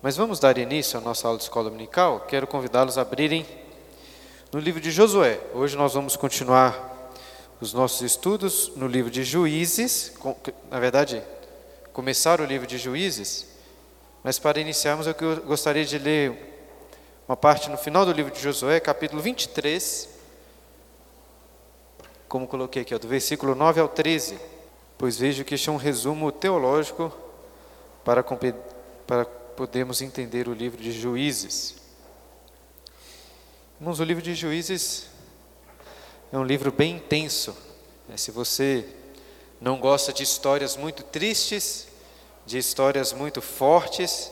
Mas vamos dar início à nossa aula de escola dominical. Quero convidá-los a abrirem no livro de Josué. Hoje nós vamos continuar os nossos estudos no livro de Juízes. Na verdade, começar o livro de Juízes. Mas para iniciarmos, eu gostaria de ler uma parte no final do livro de Josué, capítulo 23. Como coloquei aqui, ó, do versículo 9 ao 13. Pois vejo que este é um resumo teológico para, para podermos entender o livro de Juízes. Irmãos, o livro de Juízes é um livro bem intenso. Né? Se você não gosta de histórias muito tristes, de histórias muito fortes,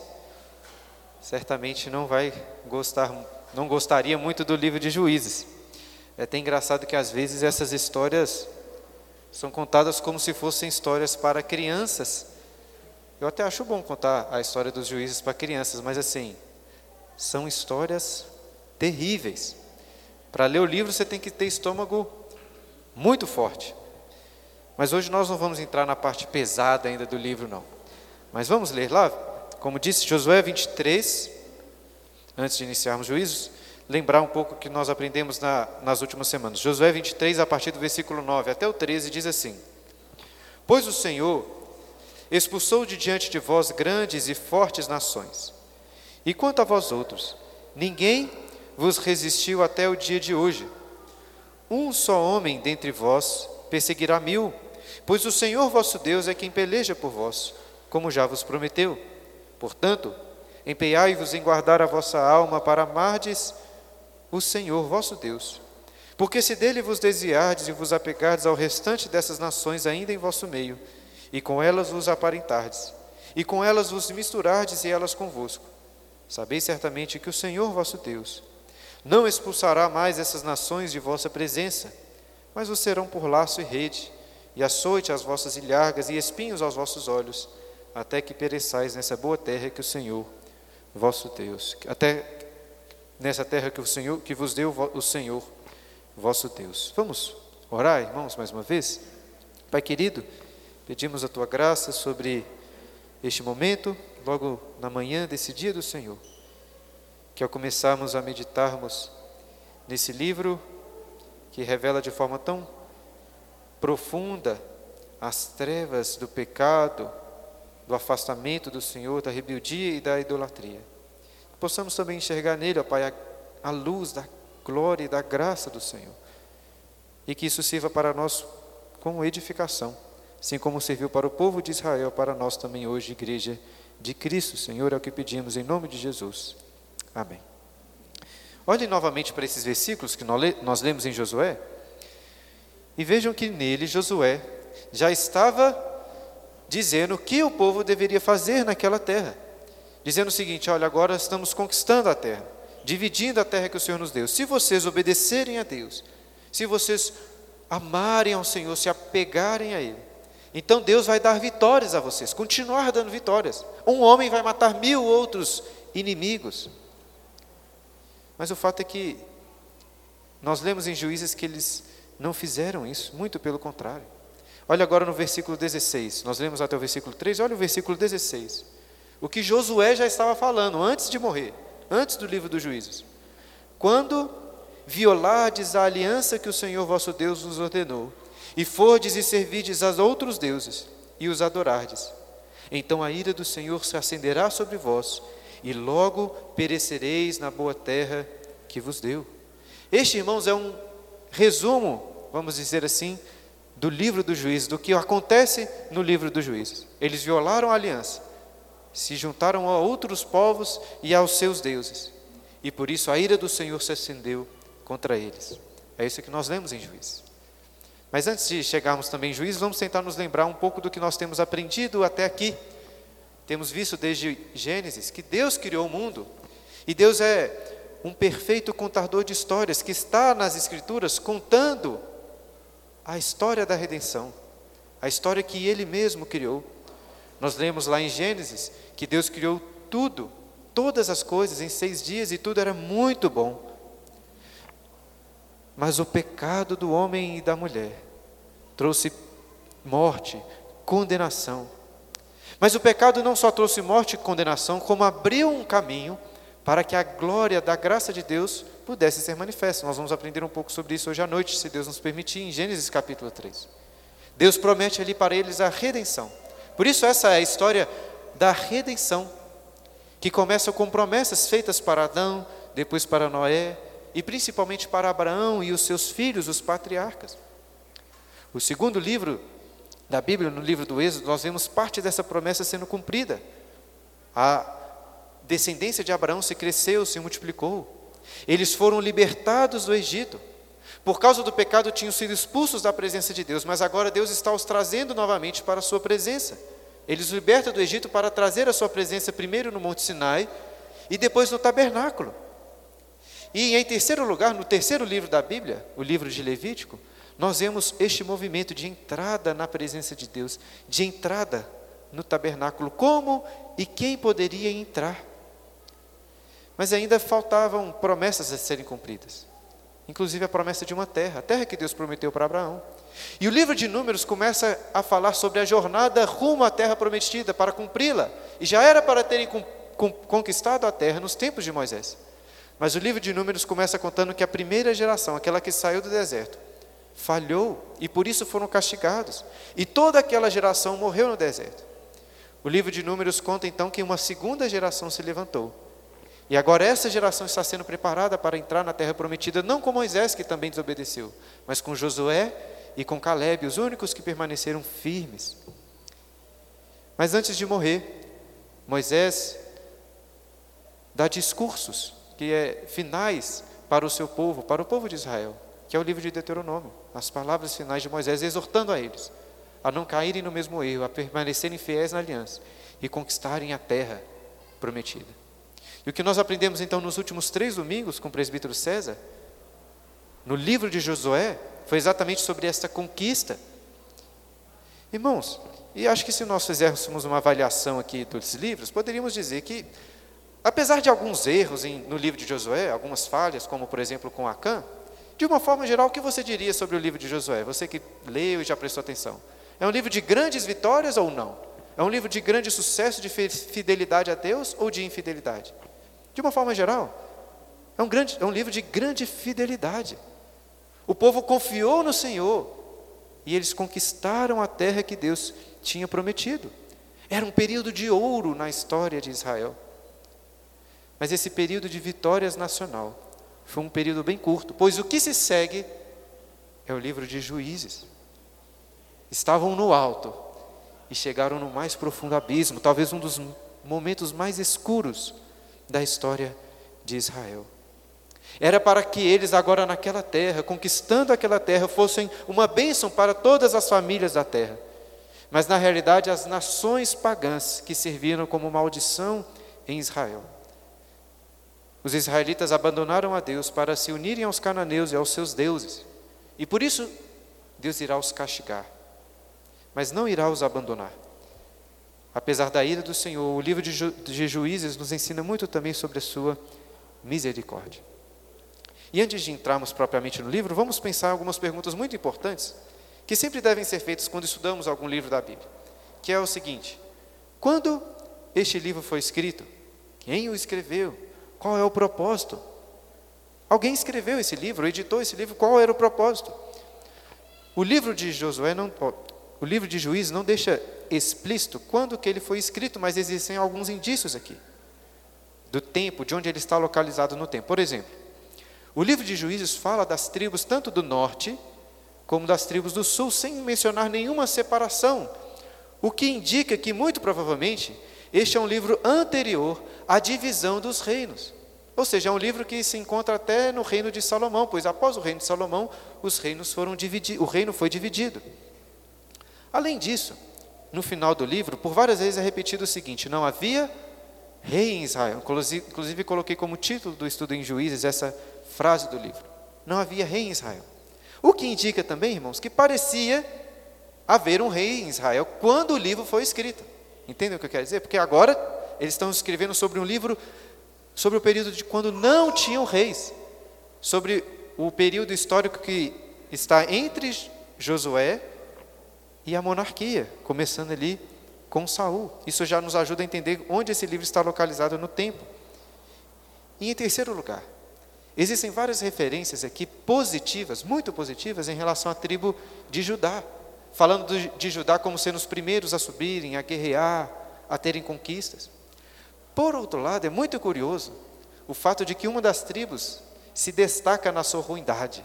certamente não vai gostar, não gostaria muito do livro de Juízes. É até engraçado que às vezes essas histórias são contadas como se fossem histórias para crianças, eu até acho bom contar a história dos juízes para crianças, mas assim, são histórias terríveis. Para ler o livro você tem que ter estômago muito forte. Mas hoje nós não vamos entrar na parte pesada ainda do livro, não. Mas vamos ler lá, como disse Josué 23, antes de iniciarmos juízos, lembrar um pouco o que nós aprendemos na, nas últimas semanas. Josué 23, a partir do versículo 9 até o 13, diz assim: Pois o Senhor expulsou de diante de vós grandes e fortes nações. E quanto a vós outros, ninguém vos resistiu até o dia de hoje. Um só homem dentre vós perseguirá mil, pois o Senhor vosso Deus é quem peleja por vós, como já vos prometeu. Portanto, empenhai-vos em guardar a vossa alma para amardes o Senhor vosso Deus. Porque se dele vos desviardes e vos apegardes ao restante dessas nações ainda em vosso meio, e com elas vos aparentardes, e com elas vos misturardes e elas convosco. Sabeis certamente que o Senhor vosso Deus não expulsará mais essas nações de vossa presença, mas os serão por laço e rede, e açoite às vossas ilhargas e espinhos aos vossos olhos, até que pereçais nessa boa terra que o Senhor vosso Deus, até nessa terra que o Senhor que vos deu o Senhor vosso Deus. Vamos orar, irmãos, mais uma vez? Pai querido, Pedimos a tua graça sobre este momento, logo na manhã desse dia do Senhor, que ao começarmos a meditarmos nesse livro que revela de forma tão profunda as trevas do pecado, do afastamento do Senhor, da rebeldia e da idolatria, possamos também enxergar nele, ó Pai, a, a luz da glória e da graça do Senhor, e que isso sirva para nós como edificação assim como serviu para o povo de Israel, para nós também hoje, igreja de Cristo. Senhor, é o que pedimos em nome de Jesus. Amém. Olhem novamente para esses versículos que nós lemos em Josué e vejam que nele Josué já estava dizendo o que o povo deveria fazer naquela terra. Dizendo o seguinte: olha, agora estamos conquistando a terra, dividindo a terra que o Senhor nos deu. Se vocês obedecerem a Deus, se vocês amarem ao Senhor, se apegarem a Ele, então Deus vai dar vitórias a vocês, continuar dando vitórias. Um homem vai matar mil outros inimigos. Mas o fato é que nós lemos em Juízes que eles não fizeram isso, muito pelo contrário. Olha agora no versículo 16, nós lemos até o versículo 3, olha o versículo 16. O que Josué já estava falando antes de morrer, antes do livro dos Juízes. Quando violardes a aliança que o Senhor vosso Deus vos ordenou, e fordes e servides a outros deuses, e os adorardes. Então a ira do Senhor se acenderá sobre vós, e logo perecereis na boa terra que vos deu. Este, irmãos, é um resumo, vamos dizer assim, do livro dos juízes, do que acontece no livro dos juízes. Eles violaram a aliança, se juntaram a outros povos e aos seus deuses, e por isso a ira do Senhor se acendeu contra eles. É isso que nós lemos em Juízes. Mas antes de chegarmos também em juízo, vamos tentar nos lembrar um pouco do que nós temos aprendido até aqui. Temos visto desde Gênesis que Deus criou o mundo e Deus é um perfeito contador de histórias que está nas Escrituras contando a história da redenção, a história que Ele mesmo criou. Nós lemos lá em Gênesis que Deus criou tudo, todas as coisas em seis dias e tudo era muito bom. Mas o pecado do homem e da mulher trouxe morte, condenação. Mas o pecado não só trouxe morte e condenação, como abriu um caminho para que a glória da graça de Deus pudesse ser manifesta. Nós vamos aprender um pouco sobre isso hoje à noite, se Deus nos permitir, em Gênesis capítulo 3. Deus promete ali para eles a redenção. Por isso, essa é a história da redenção, que começa com promessas feitas para Adão, depois para Noé e principalmente para Abraão e os seus filhos, os patriarcas. O segundo livro da Bíblia, no livro do Êxodo, nós vemos parte dessa promessa sendo cumprida. A descendência de Abraão se cresceu, se multiplicou. Eles foram libertados do Egito. Por causa do pecado, tinham sido expulsos da presença de Deus, mas agora Deus está os trazendo novamente para a sua presença. Eles libertam do Egito para trazer a sua presença primeiro no Monte Sinai e depois no tabernáculo. E em terceiro lugar, no terceiro livro da Bíblia, o livro de Levítico, nós vemos este movimento de entrada na presença de Deus, de entrada no tabernáculo. Como e quem poderia entrar? Mas ainda faltavam promessas a serem cumpridas. Inclusive a promessa de uma terra, a terra que Deus prometeu para Abraão. E o livro de Números começa a falar sobre a jornada rumo à terra prometida, para cumpri-la. E já era para terem conquistado a terra nos tempos de Moisés. Mas o livro de Números começa contando que a primeira geração, aquela que saiu do deserto, falhou e por isso foram castigados. E toda aquela geração morreu no deserto. O livro de Números conta então que uma segunda geração se levantou. E agora essa geração está sendo preparada para entrar na terra prometida, não com Moisés, que também desobedeceu, mas com Josué e com Caleb, os únicos que permaneceram firmes. Mas antes de morrer, Moisés dá discursos que é finais para o seu povo, para o povo de Israel, que é o livro de Deuteronômio, as palavras finais de Moisés exortando a eles a não caírem no mesmo erro, a permanecerem fiéis na aliança e conquistarem a terra prometida. E o que nós aprendemos então nos últimos três domingos com o presbítero César, no livro de Josué, foi exatamente sobre esta conquista. Irmãos, e acho que se nós fizéssemos uma avaliação aqui dos livros, poderíamos dizer que, apesar de alguns erros em, no livro de Josué, algumas falhas, como por exemplo com Acã, de uma forma geral, o que você diria sobre o livro de Josué? Você que leu e já prestou atenção. É um livro de grandes vitórias ou não? É um livro de grande sucesso, de fidelidade a Deus ou de infidelidade? De uma forma geral, é um, grande, é um livro de grande fidelidade. O povo confiou no Senhor e eles conquistaram a terra que Deus tinha prometido. Era um período de ouro na história de Israel. Mas esse período de vitórias nacional foi um período bem curto, pois o que se segue é o livro de Juízes. Estavam no alto e chegaram no mais profundo abismo, talvez um dos momentos mais escuros da história de Israel. Era para que eles, agora naquela terra, conquistando aquela terra, fossem uma bênção para todas as famílias da terra. Mas na realidade, as nações pagãs que serviram como maldição em Israel. Os israelitas abandonaram a Deus para se unirem aos cananeus e aos seus deuses. E por isso, Deus irá os castigar, mas não irá os abandonar. Apesar da ira do Senhor, o livro de, Ju, de Juízes nos ensina muito também sobre a sua misericórdia. E antes de entrarmos propriamente no livro, vamos pensar algumas perguntas muito importantes que sempre devem ser feitas quando estudamos algum livro da Bíblia, que é o seguinte: quando este livro foi escrito? Quem o escreveu? Qual é o propósito? Alguém escreveu esse livro, editou esse livro, qual era o propósito? O livro de Josué não, o livro de Juízes não deixa explícito quando que ele foi escrito, mas existem alguns indícios aqui do tempo, de onde ele está localizado no tempo. Por exemplo, o livro de Juízes fala das tribos tanto do norte como das tribos do sul, sem mencionar nenhuma separação, o que indica que, muito provavelmente, este é um livro anterior à divisão dos reinos. Ou seja, é um livro que se encontra até no reino de Salomão, pois após o reino de Salomão, os reinos foram divididos, o reino foi dividido. Além disso, no final do livro, por várias vezes é repetido o seguinte: não havia rei em Israel. Inclusive, inclusive coloquei como título do estudo em Juízes essa frase do livro. Não havia rei em Israel. O que indica também, irmãos, que parecia haver um rei em Israel quando o livro foi escrito. Entendem o que eu quero dizer? Porque agora eles estão escrevendo sobre um livro sobre o período de quando não tinham reis, sobre o período histórico que está entre Josué e a monarquia, começando ali com Saul. Isso já nos ajuda a entender onde esse livro está localizado no tempo. E em terceiro lugar, existem várias referências aqui positivas, muito positivas, em relação à tribo de Judá. Falando de Judá como sendo os primeiros a subirem, a guerrear, a terem conquistas. Por outro lado, é muito curioso o fato de que uma das tribos se destaca na sua ruindade.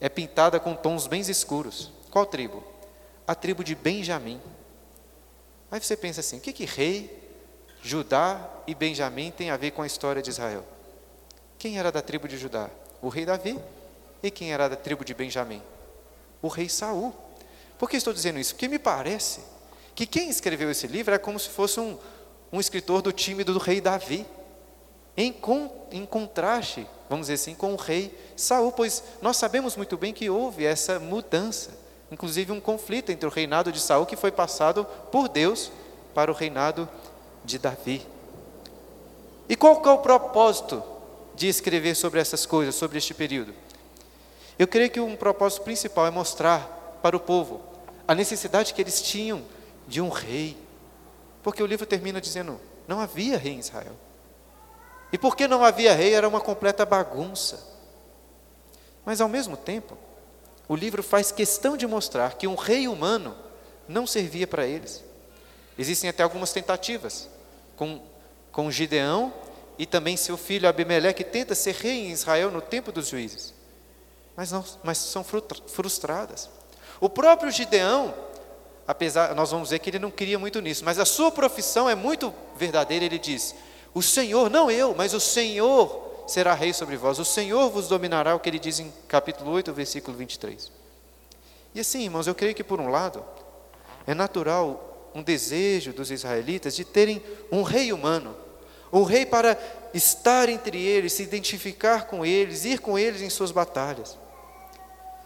É pintada com tons bem escuros. Qual tribo? A tribo de Benjamim. Aí você pensa assim: o que, que rei, Judá e Benjamim tem a ver com a história de Israel? Quem era da tribo de Judá? O rei Davi. E quem era da tribo de Benjamim? O rei Saul. Por que estou dizendo isso? Porque me parece que quem escreveu esse livro é como se fosse um, um escritor do time do rei Davi em, em contraste, vamos dizer assim, com o rei Saul, pois nós sabemos muito bem que houve essa mudança, inclusive um conflito entre o reinado de Saul que foi passado por Deus para o reinado de Davi. E qual é o propósito de escrever sobre essas coisas, sobre este período? Eu creio que um propósito principal é mostrar para o povo a necessidade que eles tinham de um rei. Porque o livro termina dizendo: não havia rei em Israel. E porque não havia rei, era uma completa bagunça. Mas ao mesmo tempo, o livro faz questão de mostrar que um rei humano não servia para eles. Existem até algumas tentativas com, com Gideão e também seu filho Abimeleque tenta ser rei em Israel no tempo dos juízes. Mas, não, mas são frustradas. O próprio Gideão, apesar, nós vamos ver que ele não queria muito nisso, mas a sua profissão é muito verdadeira, ele diz: o Senhor, não eu, mas o Senhor será rei sobre vós. O Senhor vos dominará, o que ele diz em capítulo 8, versículo 23. E assim, irmãos, eu creio que por um lado, é natural um desejo dos israelitas de terem um rei humano, um rei para estar entre eles, se identificar com eles, ir com eles em suas batalhas.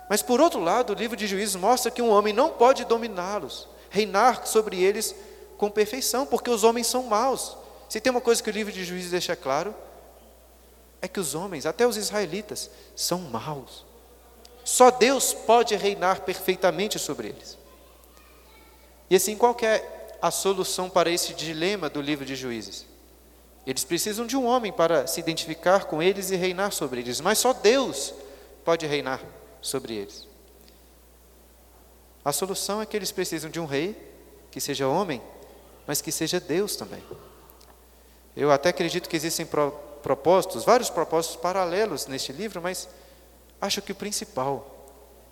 Mas por outro lado, o livro de Juízes mostra que um homem não pode dominá-los, reinar sobre eles com perfeição, porque os homens são maus. Se tem uma coisa que o livro de Juízes deixa claro, é que os homens, até os israelitas, são maus. Só Deus pode reinar perfeitamente sobre eles. E assim, qual é a solução para esse dilema do livro de Juízes? Eles precisam de um homem para se identificar com eles e reinar sobre eles, mas só Deus pode reinar sobre eles. A solução é que eles precisam de um rei que seja homem, mas que seja Deus também. Eu até acredito que existem pro, propósitos, vários propósitos paralelos neste livro, mas acho que o principal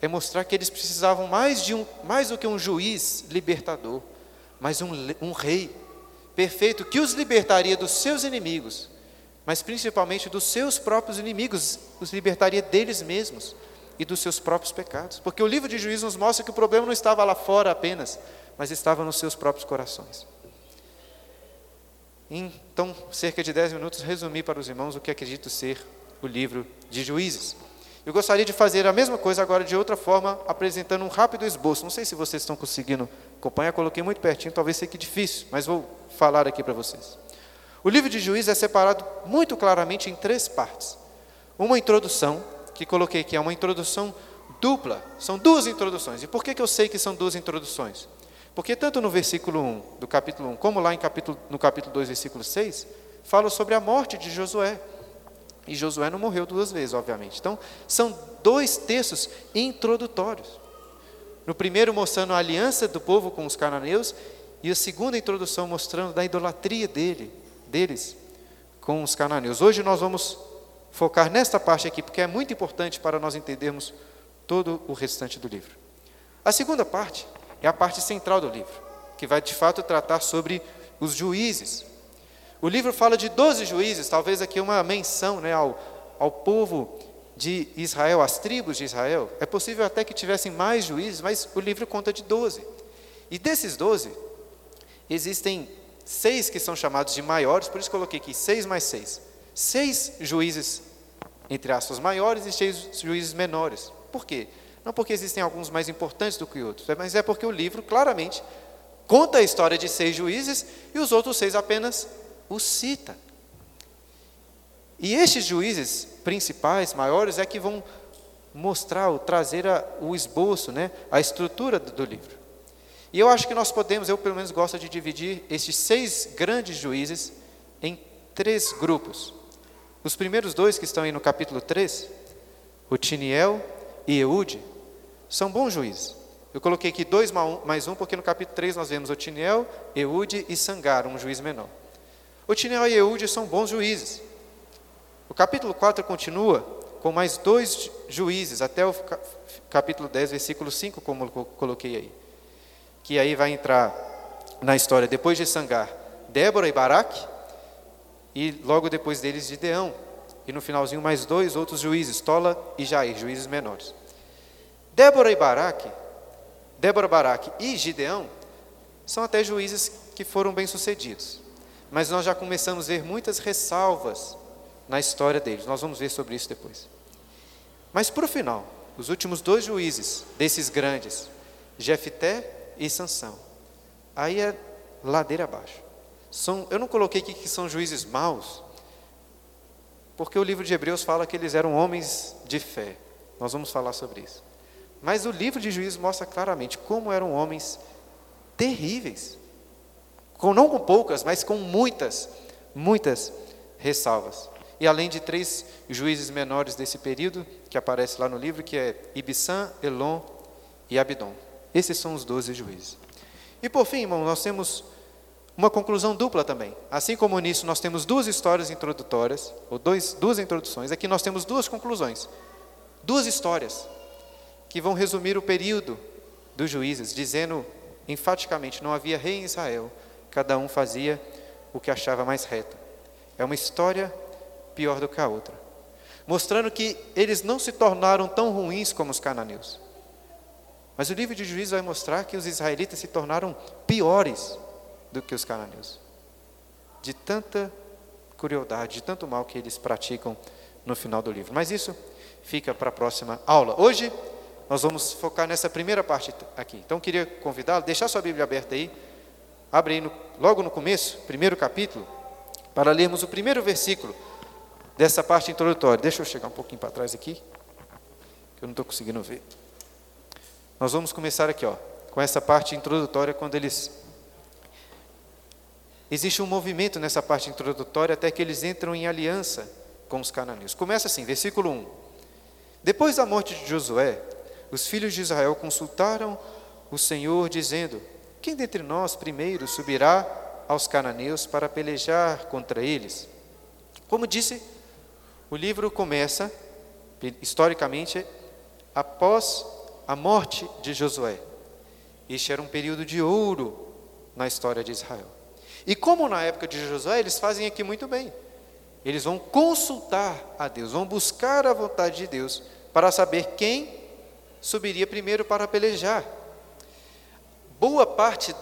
é mostrar que eles precisavam mais, de um, mais do que um juiz libertador, mas um, um rei perfeito que os libertaria dos seus inimigos, mas principalmente dos seus próprios inimigos, os libertaria deles mesmos e dos seus próprios pecados. Porque o livro de Juízes nos mostra que o problema não estava lá fora apenas, mas estava nos seus próprios corações. Então, cerca de 10 minutos, resumi para os irmãos o que acredito ser o livro de Juízes. Eu gostaria de fazer a mesma coisa agora de outra forma, apresentando um rápido esboço. Não sei se vocês estão conseguindo acompanhar, coloquei muito pertinho, talvez seja difícil, mas vou falar aqui para vocês. O livro de Juízes é separado muito claramente em três partes. Uma introdução, que coloquei aqui, é uma introdução dupla, são duas introduções. E por que, que eu sei que são duas introduções? Porque tanto no versículo 1 do capítulo 1, como lá em capítulo, no capítulo 2, versículo 6, fala sobre a morte de Josué. E Josué não morreu duas vezes, obviamente. Então, são dois textos introdutórios. No primeiro, mostrando a aliança do povo com os cananeus, e a segunda introdução mostrando da idolatria dele, deles com os cananeus. Hoje nós vamos focar nesta parte aqui, porque é muito importante para nós entendermos todo o restante do livro. A segunda parte é a parte central do livro, que vai de fato tratar sobre os juízes. O livro fala de 12 juízes, talvez aqui uma menção né, ao, ao povo de Israel, às tribos de Israel. É possível até que tivessem mais juízes, mas o livro conta de 12. E desses 12, existem seis que são chamados de maiores, por isso coloquei aqui seis mais seis. Seis juízes, entre aspas, maiores e seis juízes menores. Por quê? Não porque existem alguns mais importantes do que outros, mas é porque o livro claramente conta a história de seis juízes e os outros seis apenas os cita. E estes juízes principais, maiores, é que vão mostrar, trazer a, o esboço, né, a estrutura do, do livro. E eu acho que nós podemos, eu pelo menos gosto de dividir estes seis grandes juízes em três grupos. Os primeiros dois que estão aí no capítulo 3, o Tiniel e Eude, são bons juízes. Eu coloquei aqui dois mais um, porque no capítulo 3 nós vemos Otiniel, Eude e Sangar, um juiz menor. Otiniel e Eude são bons juízes. O capítulo 4 continua com mais dois juízes, até o capítulo 10, versículo 5, como eu coloquei aí. Que aí vai entrar na história, depois de Sangar, Débora e Baraque, e logo depois deles Gideão. E no finalzinho mais dois outros juízes, Tola e Jair, juízes menores. Débora e Baraque, Débora, Baraque e Gideão são até juízes que foram bem-sucedidos. Mas nós já começamos a ver muitas ressalvas na história deles. Nós vamos ver sobre isso depois. Mas para o final, os últimos dois juízes desses grandes, Jefté e Sansão, aí é ladeira abaixo. São, eu não coloquei aqui que são juízes maus, porque o livro de Hebreus fala que eles eram homens de fé. Nós vamos falar sobre isso. Mas o livro de Juízes mostra claramente como eram homens terríveis. Com, não com poucas, mas com muitas, muitas ressalvas. E além de três juízes menores desse período, que aparece lá no livro, que é Ibissã, Elon e Abidom. Esses são os doze juízes. E por fim, irmão, nós temos uma conclusão dupla também. Assim como nisso nós temos duas histórias introdutórias, ou dois, duas introduções, aqui nós temos duas conclusões. Duas histórias que vão resumir o período dos juízes, dizendo enfaticamente: não havia rei em Israel, cada um fazia o que achava mais reto. É uma história pior do que a outra, mostrando que eles não se tornaram tão ruins como os cananeus. Mas o livro de Juízes vai mostrar que os israelitas se tornaram piores do que os cananeus, de tanta crueldade, de tanto mal que eles praticam no final do livro. Mas isso fica para a próxima aula. Hoje nós vamos focar nessa primeira parte aqui. Então, queria convidá-lo, deixar sua Bíblia aberta aí, abre aí no, logo no começo, primeiro capítulo, para lermos o primeiro versículo dessa parte introdutória. Deixa eu chegar um pouquinho para trás aqui, que eu não estou conseguindo ver. Nós vamos começar aqui, ó, com essa parte introdutória, quando eles. Existe um movimento nessa parte introdutória até que eles entram em aliança com os cananeus. Começa assim, versículo 1. Depois da morte de Josué, os filhos de Israel consultaram o Senhor, dizendo: Quem dentre nós primeiro subirá aos cananeus para pelejar contra eles? Como disse, o livro começa, historicamente, após a morte de Josué. Este era um período de ouro na história de Israel. E como na época de Josué, eles fazem aqui muito bem. Eles vão consultar a Deus, vão buscar a vontade de Deus para saber quem subiria primeiro para pelejar. Boa parte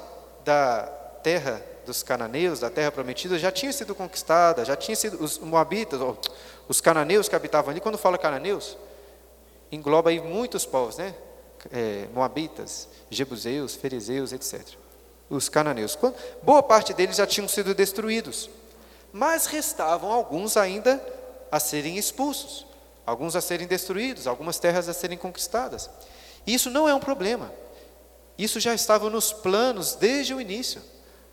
da terra dos cananeus, da terra prometida, já tinha sido conquistada, já tinha sido os moabitas, os cananeus que habitavam ali. Quando fala cananeus, engloba aí muitos povos, né? É, moabitas, jebuseus, fariseus, etc. Os cananeus. Boa parte deles já tinham sido destruídos, mas restavam alguns ainda a serem expulsos alguns a serem destruídos, algumas terras a serem conquistadas. Isso não é um problema. Isso já estava nos planos desde o início.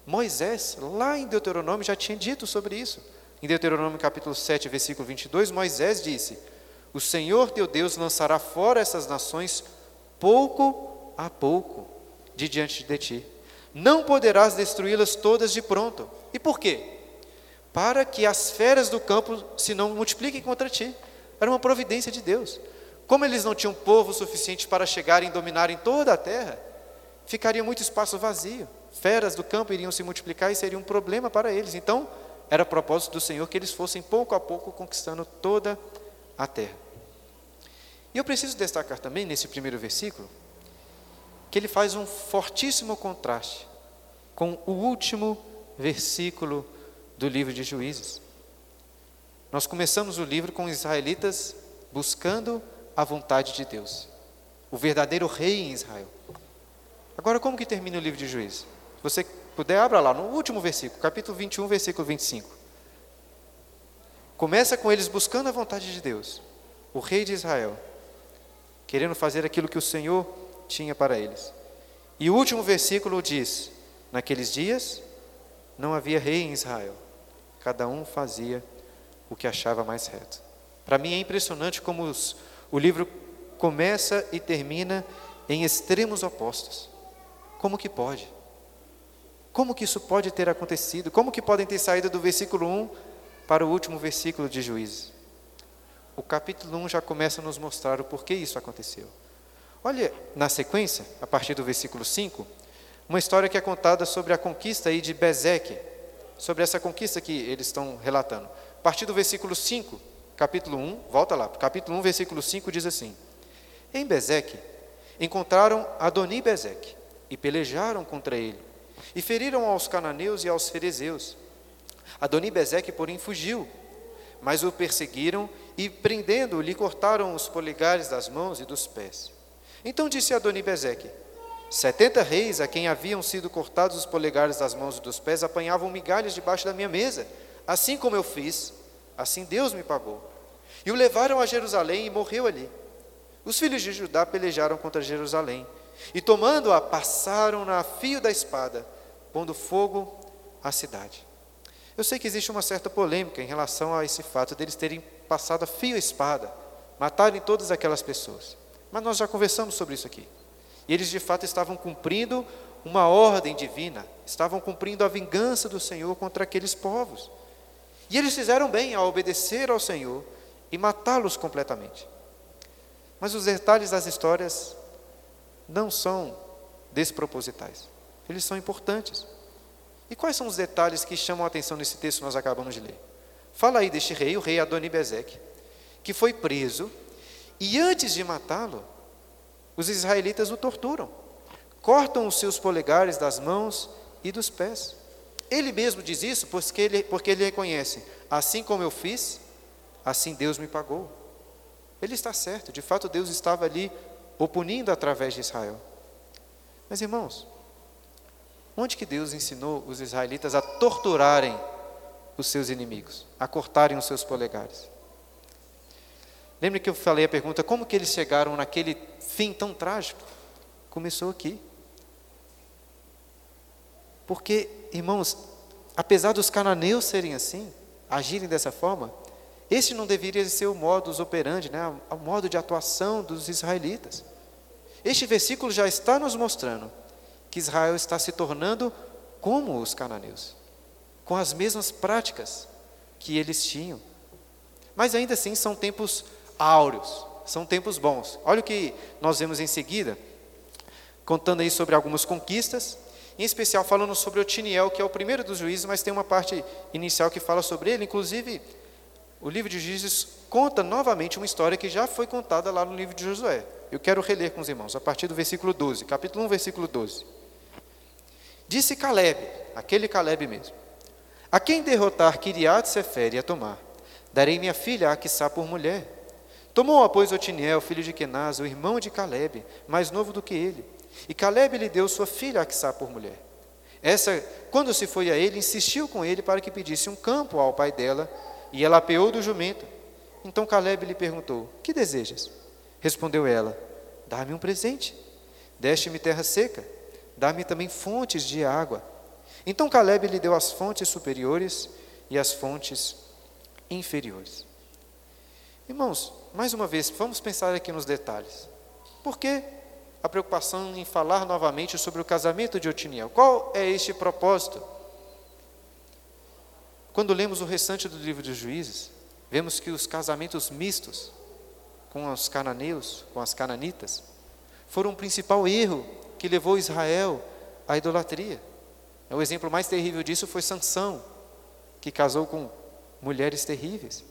Moisés, lá em Deuteronômio, já tinha dito sobre isso. Em Deuteronômio capítulo 7, versículo 22, Moisés disse: O Senhor teu Deus lançará fora essas nações pouco a pouco de diante de ti. Não poderás destruí-las todas de pronto. E por quê? Para que as feras do campo se não multipliquem contra ti. Era uma providência de Deus. Como eles não tinham povo suficiente para chegarem e dominarem toda a terra, ficaria muito espaço vazio. Feras do campo iriam se multiplicar e seria um problema para eles. Então, era propósito do Senhor que eles fossem pouco a pouco conquistando toda a terra. E eu preciso destacar também nesse primeiro versículo que ele faz um fortíssimo contraste com o último versículo do livro de Juízes. Nós começamos o livro com os israelitas buscando a vontade de Deus, o verdadeiro rei em Israel. Agora, como que termina o livro de Juízes? Se você puder, abra lá no último versículo, capítulo 21, versículo 25. Começa com eles buscando a vontade de Deus, o rei de Israel, querendo fazer aquilo que o Senhor tinha para eles. E o último versículo diz: Naqueles dias não havia rei em Israel, cada um fazia o que achava mais reto. Para mim é impressionante como os, o livro começa e termina em extremos opostos. Como que pode? Como que isso pode ter acontecido? Como que podem ter saído do versículo 1 para o último versículo de Juízes? O capítulo 1 já começa a nos mostrar o porquê isso aconteceu. Olha, na sequência, a partir do versículo 5, uma história que é contada sobre a conquista aí de Bezeque, sobre essa conquista que eles estão relatando. A partir do versículo 5, capítulo 1, volta lá, capítulo 1, versículo 5 diz assim: Em Bezeque encontraram Adoni Bezeque e pelejaram contra ele, e feriram aos cananeus e aos ferezeus. Adoni Bezeque, porém, fugiu, mas o perseguiram e, prendendo-o, lhe cortaram os polegares das mãos e dos pés. Então disse Adoni Bezeque: Setenta reis a quem haviam sido cortados os polegares das mãos e dos pés apanhavam migalhas debaixo da minha mesa. Assim como eu fiz, assim Deus me pagou. E o levaram a Jerusalém e morreu ali. Os filhos de Judá pelejaram contra Jerusalém e, tomando-a, passaram-na a fio da espada, pondo fogo à cidade. Eu sei que existe uma certa polêmica em relação a esse fato deles terem passado a fio a espada, matarem todas aquelas pessoas. Mas nós já conversamos sobre isso aqui. E eles de fato estavam cumprindo uma ordem divina, estavam cumprindo a vingança do Senhor contra aqueles povos. E eles fizeram bem ao obedecer ao Senhor e matá-los completamente. Mas os detalhes das histórias não são despropositais, eles são importantes. E quais são os detalhes que chamam a atenção nesse texto que nós acabamos de ler? Fala aí deste rei, o rei Adonibezeque, que foi preso e antes de matá-lo, os israelitas o torturam, cortam os seus polegares das mãos e dos pés. Ele mesmo diz isso porque ele, porque ele reconhece: assim como eu fiz, assim Deus me pagou. Ele está certo, de fato Deus estava ali o punindo através de Israel. Mas irmãos, onde que Deus ensinou os israelitas a torturarem os seus inimigos, a cortarem os seus polegares? Lembra que eu falei a pergunta, como que eles chegaram naquele fim tão trágico? Começou aqui. Porque, irmãos, apesar dos cananeus serem assim, agirem dessa forma, esse não deveria ser o modus operandi, né? o modo de atuação dos israelitas. Este versículo já está nos mostrando que Israel está se tornando como os cananeus, com as mesmas práticas que eles tinham. Mas ainda assim são tempos áureos, são tempos bons. Olha o que nós vemos em seguida, contando aí sobre algumas conquistas, em especial falando sobre Otiniel, que é o primeiro dos juízes, mas tem uma parte inicial que fala sobre ele, inclusive o livro de Juízes conta novamente uma história que já foi contada lá no livro de Josué. Eu quero reler com os irmãos, a partir do versículo 12, capítulo 1, versículo 12. Disse Caleb, aquele Caleb mesmo, a quem derrotar Kiriat Sefer e a tomar, darei minha filha a Aquissá por mulher. Tomou, pois, Otiniel, filho de Kenaz, o irmão de Caleb, mais novo do que ele, e Caleb lhe deu sua filha a Aquissá por mulher. Essa, quando se foi a ele, insistiu com ele para que pedisse um campo ao pai dela, e ela apeou do jumento. Então Caleb lhe perguntou: Que desejas? Respondeu ela: Dá-me um presente. Deste-me terra seca, dá-me também fontes de água. Então Caleb lhe deu as fontes superiores e as fontes inferiores. Irmãos, mais uma vez, vamos pensar aqui nos detalhes. Por que a preocupação em falar novamente sobre o casamento de Otiniel? Qual é este propósito? Quando lemos o restante do livro dos Juízes, vemos que os casamentos mistos com os cananeus, com as cananitas, foram o principal erro que levou Israel à idolatria. O exemplo mais terrível disso foi Sansão, que casou com mulheres terríveis.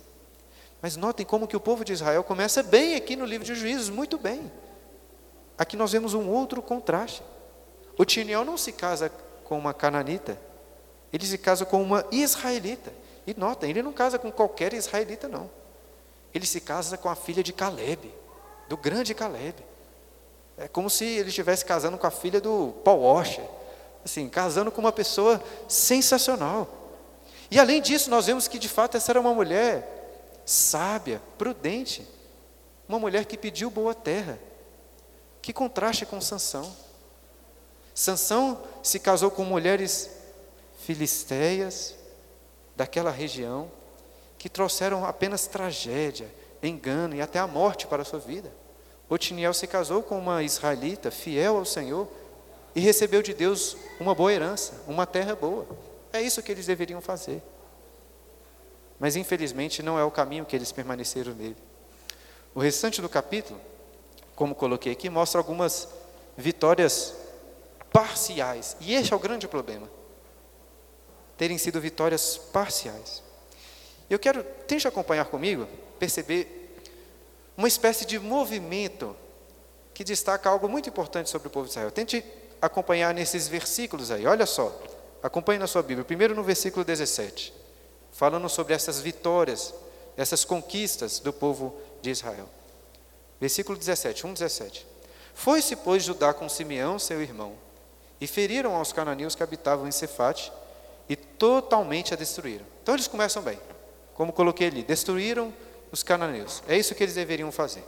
Mas notem como que o povo de Israel começa bem aqui no livro de Juízes, muito bem. Aqui nós vemos um outro contraste. O Tiniel não se casa com uma cananita, ele se casa com uma israelita. E nota, ele não casa com qualquer israelita, não. Ele se casa com a filha de Caleb, do grande Caleb. É como se ele estivesse casando com a filha do Paul Washer. Assim, casando com uma pessoa sensacional. E além disso, nós vemos que de fato essa era uma mulher sábia, prudente. Uma mulher que pediu boa terra. Que contraste com Sansão. Sansão se casou com mulheres filisteias daquela região que trouxeram apenas tragédia, engano e até a morte para a sua vida. Otiniel se casou com uma israelita fiel ao Senhor e recebeu de Deus uma boa herança, uma terra boa. É isso que eles deveriam fazer. Mas infelizmente não é o caminho que eles permaneceram nele. O restante do capítulo, como coloquei aqui, mostra algumas vitórias parciais. E este é o grande problema. Terem sido vitórias parciais. Eu quero, tente acompanhar comigo, perceber uma espécie de movimento que destaca algo muito importante sobre o povo de Israel. Tente acompanhar nesses versículos aí, olha só. Acompanhe na sua Bíblia. Primeiro no versículo 17, falando sobre essas vitórias, essas conquistas do povo de Israel. Versículo 17, 1, 17. Foi-se, pois, Judá com Simeão, seu irmão, e feriram aos cananeus que habitavam em Cefate, e totalmente a destruíram. Então eles começam bem. Como coloquei ali, destruíram os cananeus. É isso que eles deveriam fazer.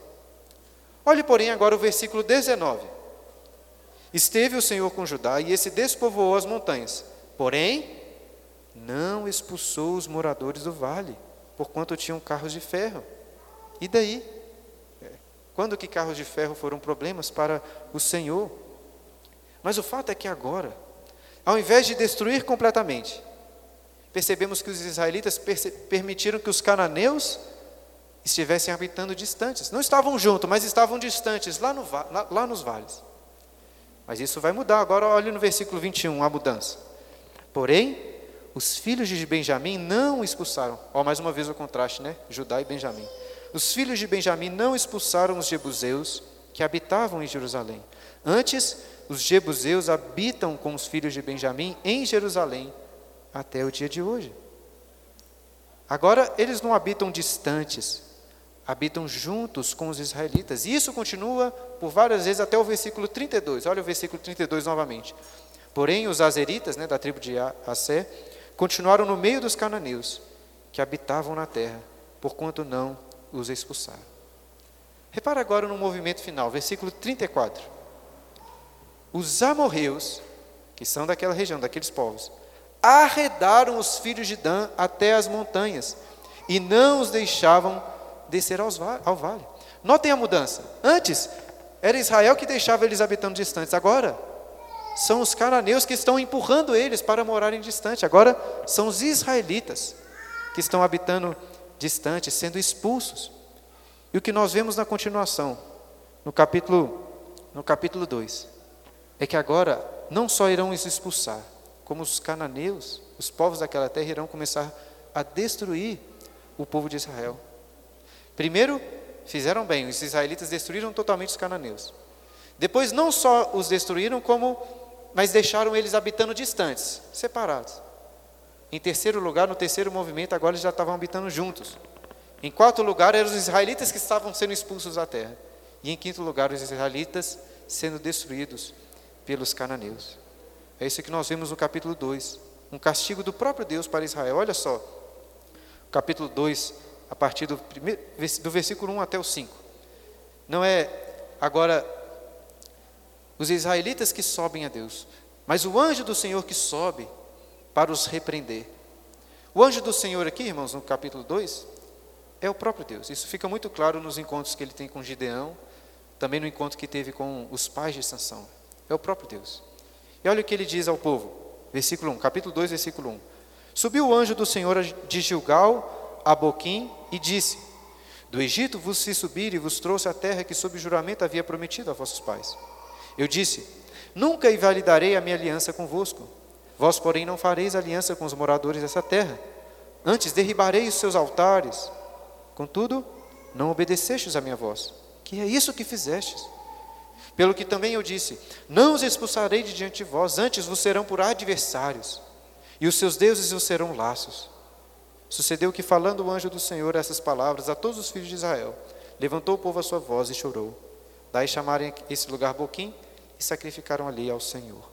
Olhe, porém, agora o versículo 19. Esteve o Senhor com Judá e esse despovoou as montanhas, porém não expulsou os moradores do vale, porquanto tinham carros de ferro. E daí? É, quando que carros de ferro foram problemas para o Senhor? Mas o fato é que agora, ao invés de destruir completamente, percebemos que os israelitas permitiram que os cananeus estivessem habitando distantes. Não estavam juntos, mas estavam distantes, lá, no, lá, lá nos vales. Mas isso vai mudar. Agora, olhe no versículo 21, a mudança. Porém, os filhos de Benjamim não expulsaram. Ó, mais uma vez o contraste, né? Judá e Benjamim. Os filhos de Benjamim não expulsaram os jebuseus que habitavam em Jerusalém. Antes, os jebuseus habitam com os filhos de Benjamim em Jerusalém até o dia de hoje. Agora, eles não habitam distantes, habitam juntos com os israelitas. E isso continua por várias vezes até o versículo 32. Olha o versículo 32 novamente. Porém, os azeritas, né, da tribo de Assé, continuaram no meio dos cananeus, que habitavam na terra, porquanto não os expulsaram. Repara agora no movimento final, versículo 34. Os amorreus, que são daquela região, daqueles povos, arredaram os filhos de Dan até as montanhas, e não os deixavam descer ao vale. Notem a mudança. Antes, era Israel que deixava eles habitando distantes. Agora, são os cananeus que estão empurrando eles para morarem distante. Agora, são os israelitas que estão habitando distante, sendo expulsos. E o que nós vemos na continuação, no capítulo, no capítulo 2, é que agora não só irão os expulsar, como os cananeus, os povos daquela terra irão começar a destruir o povo de Israel. Primeiro, fizeram bem, os israelitas destruíram totalmente os cananeus. Depois, não só os destruíram, como, mas deixaram eles habitando distantes, separados. Em terceiro lugar, no terceiro movimento, agora eles já estavam habitando juntos. Em quarto lugar, eram os israelitas que estavam sendo expulsos da terra. E em quinto lugar, os israelitas sendo destruídos pelos cananeus. É isso que nós vemos no capítulo 2. Um castigo do próprio Deus para Israel. Olha só, capítulo 2, a partir do, primeiro, do versículo 1 até o 5. Não é agora os israelitas que sobem a Deus, mas o anjo do Senhor que sobe para os repreender. O anjo do Senhor aqui, irmãos, no capítulo 2, é o próprio Deus. Isso fica muito claro nos encontros que ele tem com Gideão, também no encontro que teve com os pais de Sansão. É o próprio Deus. E olha o que ele diz ao povo, versículo 1, capítulo 2, versículo 1. Subiu o anjo do Senhor de Gilgal a Boquim e disse: Do Egito vos fiz subir e vos trouxe a terra que sob juramento havia prometido a vossos pais. Eu disse: Nunca invalidarei a minha aliança convosco. Vós, porém, não fareis aliança com os moradores dessa terra. Antes derribarei os seus altares. Contudo, não obedecestes a minha voz. Que é isso que fizestes. Pelo que também eu disse: Não os expulsarei de diante de vós, antes vos serão por adversários, e os seus deuses vos serão laços. Sucedeu que, falando o anjo do Senhor essas palavras a todos os filhos de Israel, levantou o povo a sua voz e chorou. Daí chamaram esse lugar Boquim e sacrificaram ali ao Senhor.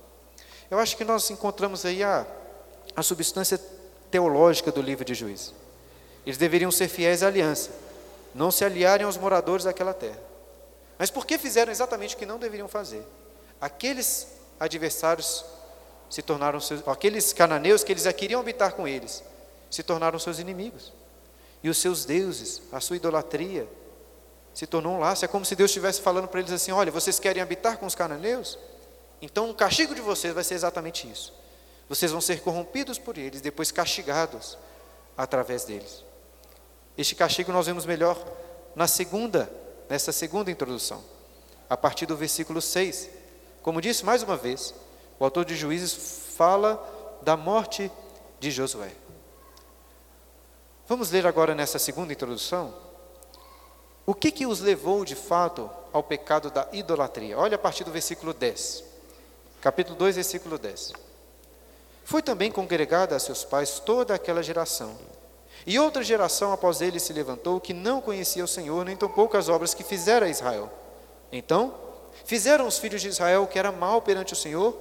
Eu acho que nós encontramos aí a, a substância teológica do livro de Juízes. Eles deveriam ser fiéis à aliança, não se aliarem aos moradores daquela terra. Mas por que fizeram exatamente o que não deveriam fazer? Aqueles adversários se tornaram seus, aqueles cananeus que eles queriam habitar com eles, se tornaram seus inimigos. E os seus deuses, a sua idolatria, se tornou um laço. É como se Deus estivesse falando para eles assim: olha, vocês querem habitar com os cananeus? Então o castigo de vocês vai ser exatamente isso. Vocês vão ser corrompidos por eles, depois castigados através deles. Este castigo nós vemos melhor na segunda, nessa segunda introdução, a partir do versículo 6. Como disse mais uma vez, o autor de Juízes fala da morte de Josué. Vamos ler agora nessa segunda introdução o que, que os levou de fato ao pecado da idolatria. Olha a partir do versículo 10, capítulo 2, versículo 10. Foi também congregada a seus pais toda aquela geração. E outra geração após ele se levantou que não conhecia o Senhor, nem tampouco as obras que fizera Israel. Então, fizeram os filhos de Israel o que era mal perante o Senhor,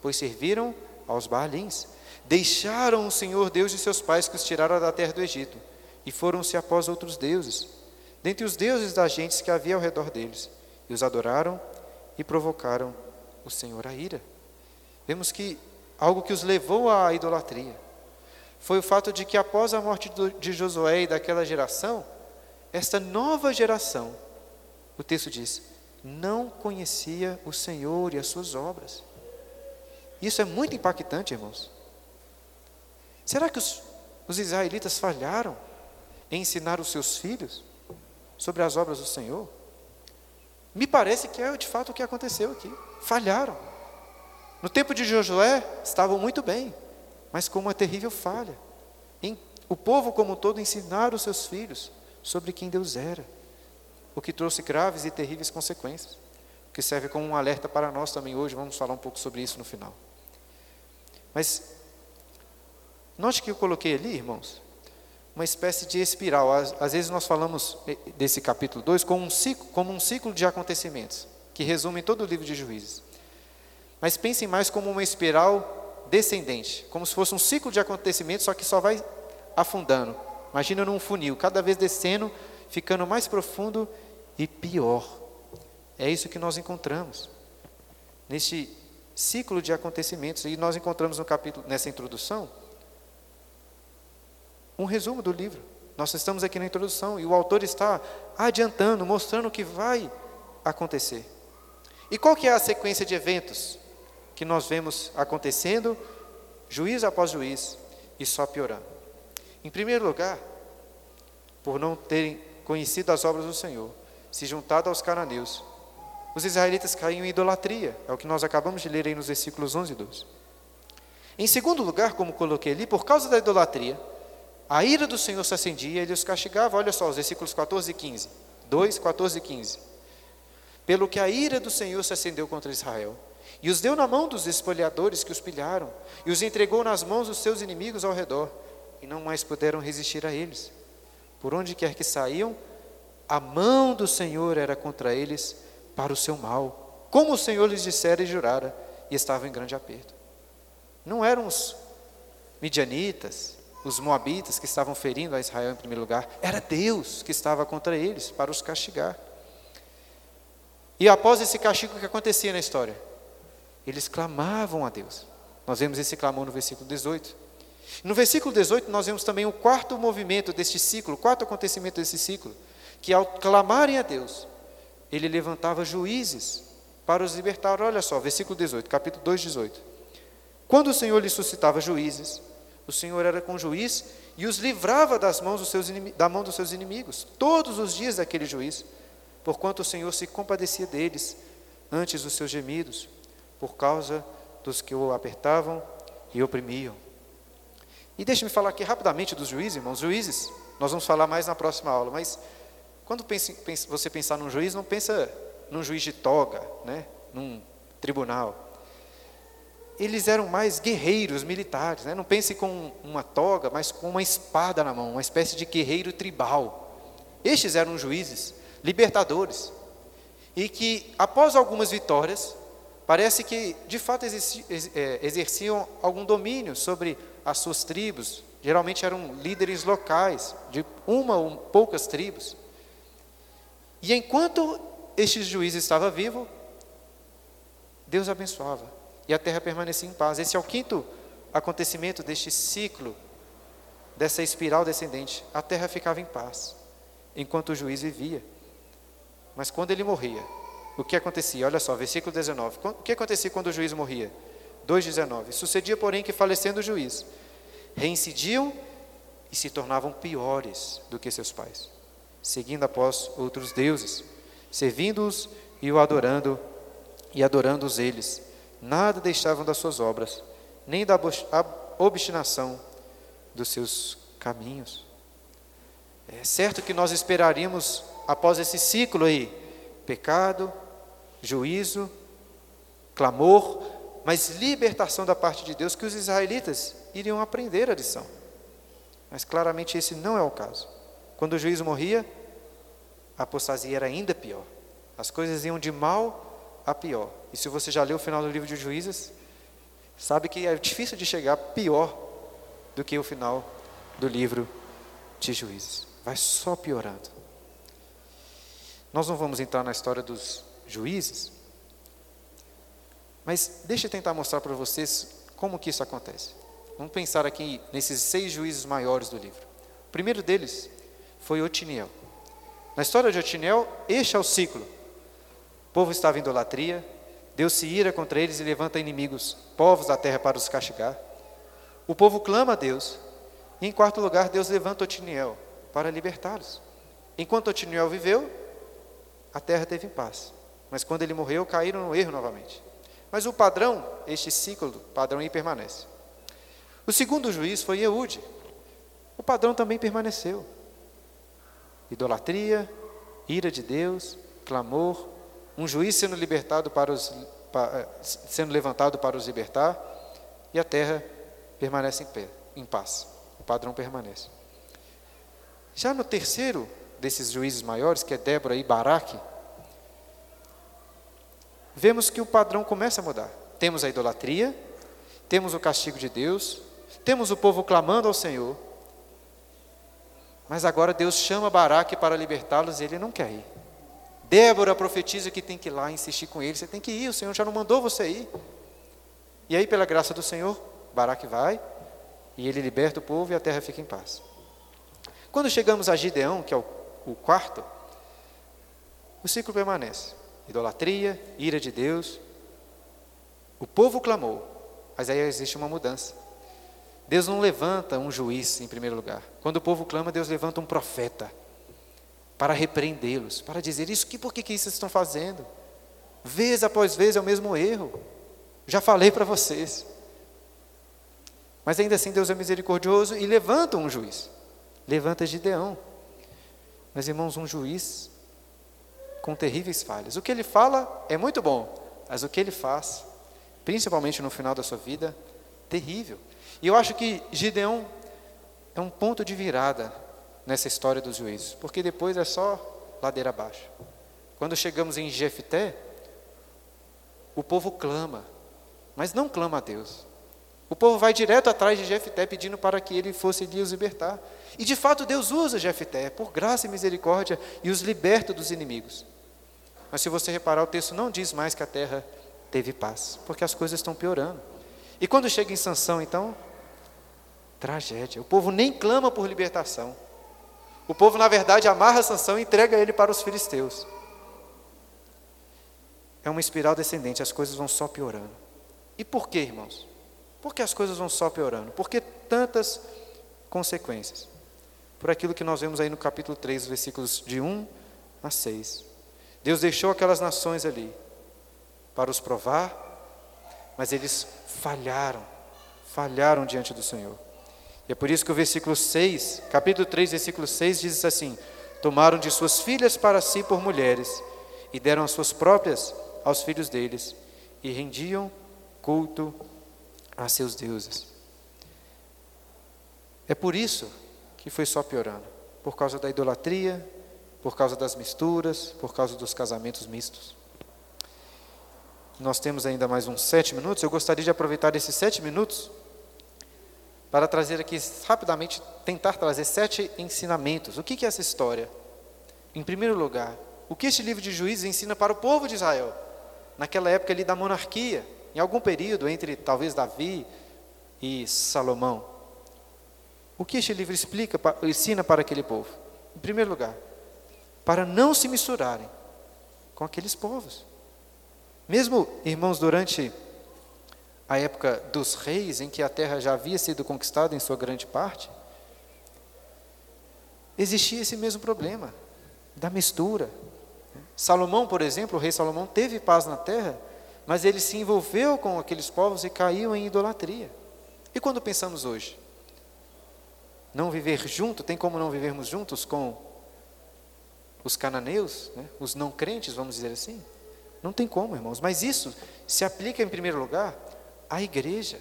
pois serviram aos Baalins. Deixaram o Senhor Deus de seus pais que os tiraram da terra do Egito, e foram-se após outros deuses, dentre os deuses das gentes que havia ao redor deles, e os adoraram e provocaram o Senhor a ira. Vemos que algo que os levou à idolatria foi o fato de que após a morte de Josué e daquela geração, esta nova geração, o texto diz, não conhecia o Senhor e as suas obras. Isso é muito impactante, irmãos. Será que os, os israelitas falharam em ensinar os seus filhos sobre as obras do Senhor? Me parece que é de fato o que aconteceu aqui. Falharam. No tempo de Josué, estavam muito bem, mas com uma terrível falha. Em, o povo como um todo ensinaram os seus filhos sobre quem Deus era, o que trouxe graves e terríveis consequências, o que serve como um alerta para nós também hoje. Vamos falar um pouco sobre isso no final. Mas Note que eu coloquei ali, irmãos, uma espécie de espiral. Às, às vezes nós falamos eh, desse capítulo 2 como um, ciclo, como um ciclo de acontecimentos, que resume todo o livro de juízes. Mas pensem mais como uma espiral descendente, como se fosse um ciclo de acontecimentos, só que só vai afundando. Imagina num funil, cada vez descendo, ficando mais profundo e pior. É isso que nós encontramos neste ciclo de acontecimentos. E nós encontramos no capítulo, nessa introdução, um resumo do livro. Nós estamos aqui na introdução e o autor está adiantando, mostrando o que vai acontecer. E qual que é a sequência de eventos que nós vemos acontecendo, juiz após juiz, e só piorando? Em primeiro lugar, por não terem conhecido as obras do Senhor, se juntado aos cananeus, os israelitas caíram em idolatria, é o que nós acabamos de ler aí nos versículos 11 e 12. Em segundo lugar, como coloquei ali, por causa da idolatria, a ira do Senhor se acendia, ele os castigava. Olha só, os versículos 14 e 15. 2, 14 e 15. Pelo que a ira do Senhor se acendeu contra Israel, e os deu na mão dos espoliadores que os pilharam, e os entregou nas mãos dos seus inimigos ao redor, e não mais puderam resistir a eles. Por onde quer que saíam, a mão do Senhor era contra eles para o seu mal, como o Senhor lhes dissera e jurara, e estavam em grande aperto. Não eram os midianitas, os moabitas que estavam ferindo a Israel em primeiro lugar, era Deus que estava contra eles para os castigar. E após esse castigo, o que acontecia na história? Eles clamavam a Deus. Nós vemos esse clamor no versículo 18. No versículo 18, nós vemos também o quarto movimento deste ciclo, o quarto acontecimento desse ciclo, que ao clamarem a Deus, ele levantava juízes para os libertar. Olha só, versículo 18, capítulo 2, 18. Quando o Senhor lhe suscitava juízes, o Senhor era com juiz e os livrava das mãos dos seus da mão dos seus inimigos, todos os dias daquele juiz, porquanto o Senhor se compadecia deles antes dos seus gemidos, por causa dos que o apertavam e oprimiam. E deixe-me falar aqui rapidamente dos juízes, irmãos. Juízes, nós vamos falar mais na próxima aula, mas quando pense, pense, você pensar num juiz, não pensa num juiz de toga, né? num tribunal eles eram mais guerreiros militares. Né? Não pense com uma toga, mas com uma espada na mão, uma espécie de guerreiro tribal. Estes eram juízes, libertadores, e que, após algumas vitórias, parece que de fato é, exerciam algum domínio sobre as suas tribos. Geralmente eram líderes locais, de uma ou poucas tribos. E enquanto este juiz estava vivo, Deus abençoava e a terra permanecia em paz. Esse é o quinto acontecimento deste ciclo, dessa espiral descendente. A terra ficava em paz, enquanto o juiz vivia. Mas quando ele morria, o que acontecia? Olha só, versículo 19. O que acontecia quando o juiz morria? 2,19. Sucedia, porém, que falecendo o juiz, reincidiam e se tornavam piores do que seus pais, seguindo após outros deuses, servindo-os e o adorando e adorando-os eles. Nada deixavam das suas obras, nem da obstinação dos seus caminhos. É certo que nós esperaríamos, após esse ciclo aí, pecado, juízo, clamor, mas libertação da parte de Deus, que os israelitas iriam aprender a lição. Mas claramente esse não é o caso. Quando o juiz morria, a apostasia era ainda pior. As coisas iam de mal a pior. E se você já leu o final do livro de Juízes, sabe que é difícil de chegar pior do que o final do livro de Juízes. Vai só piorando. Nós não vamos entrar na história dos juízes, mas deixa eu tentar mostrar para vocês como que isso acontece. Vamos pensar aqui nesses seis juízes maiores do livro. O primeiro deles foi Otiniel. Na história de Otiniel, este é o ciclo. O povo estava em idolatria, Deus se ira contra eles e levanta inimigos, povos da terra para os castigar. O povo clama a Deus. E em quarto lugar, Deus levanta Otiniel para libertá-los. Enquanto Otiniel viveu, a terra teve paz. Mas quando ele morreu, caíram no erro novamente. Mas o padrão, este ciclo, padrão aí permanece. O segundo juiz foi Eude. O padrão também permaneceu. Idolatria, ira de Deus, clamor, um juiz sendo libertado para os para, sendo levantado para os libertar, e a terra permanece em pé, em paz. O padrão permanece. Já no terceiro desses juízes maiores, que é Débora e Baraque, vemos que o padrão começa a mudar. Temos a idolatria, temos o castigo de Deus, temos o povo clamando ao Senhor, mas agora Deus chama Baraque para libertá-los e ele não quer ir. Débora profetiza que tem que ir lá insistir com ele, você tem que ir, o Senhor já não mandou você ir. E aí, pela graça do Senhor, Baraque vai e ele liberta o povo e a terra fica em paz. Quando chegamos a Gideão, que é o, o quarto, o ciclo permanece idolatria, ira de Deus. O povo clamou, mas aí existe uma mudança. Deus não levanta um juiz em primeiro lugar. Quando o povo clama, Deus levanta um profeta para repreendê-los, para dizer isso que por que, que vocês estão fazendo? Vez após vez é o mesmo erro. Já falei para vocês. Mas ainda assim Deus é misericordioso e levanta um juiz. Levanta Gideão. Mas irmãos, um juiz com terríveis falhas. O que ele fala é muito bom, mas o que ele faz, principalmente no final da sua vida, terrível. E eu acho que Gideão é um ponto de virada nessa história dos juízes, porque depois é só ladeira abaixo. Quando chegamos em Jefté, o povo clama, mas não clama a Deus. O povo vai direto atrás de Jefté pedindo para que ele fosse lhe os libertar. E de fato Deus usa Jefté por graça e misericórdia e os liberta dos inimigos. Mas se você reparar, o texto não diz mais que a terra teve paz, porque as coisas estão piorando. E quando chega em Sansão, então, tragédia. O povo nem clama por libertação. O povo, na verdade, amarra Sansão e entrega ele para os filisteus. É uma espiral descendente, as coisas vão só piorando. E por quê, irmãos? Por que as coisas vão só piorando? Por que tantas consequências? Por aquilo que nós vemos aí no capítulo 3, versículos de 1 a 6. Deus deixou aquelas nações ali para os provar, mas eles falharam, falharam diante do Senhor. E é por isso que o versículo 6, capítulo 3, versículo 6 diz assim: Tomaram de suas filhas para si por mulheres, e deram as suas próprias aos filhos deles, e rendiam culto a seus deuses. É por isso que foi só piorando por causa da idolatria, por causa das misturas, por causa dos casamentos mistos. Nós temos ainda mais uns sete minutos. Eu gostaria de aproveitar esses sete minutos para trazer aqui rapidamente, tentar trazer sete ensinamentos. O que é essa história? Em primeiro lugar, o que este livro de Juízes ensina para o povo de Israel, naquela época ali da monarquia, em algum período entre talvez Davi e Salomão. O que este livro explica, ensina para aquele povo? Em primeiro lugar, para não se misturarem com aqueles povos. Mesmo, irmãos, durante a época dos reis, em que a terra já havia sido conquistada em sua grande parte, existia esse mesmo problema da mistura. Salomão, por exemplo, o rei Salomão teve paz na terra, mas ele se envolveu com aqueles povos e caiu em idolatria. E quando pensamos hoje? Não viver junto, tem como não vivermos juntos com os cananeus, né? os não crentes, vamos dizer assim? Não tem como, irmãos. Mas isso se aplica, em primeiro lugar, à igreja.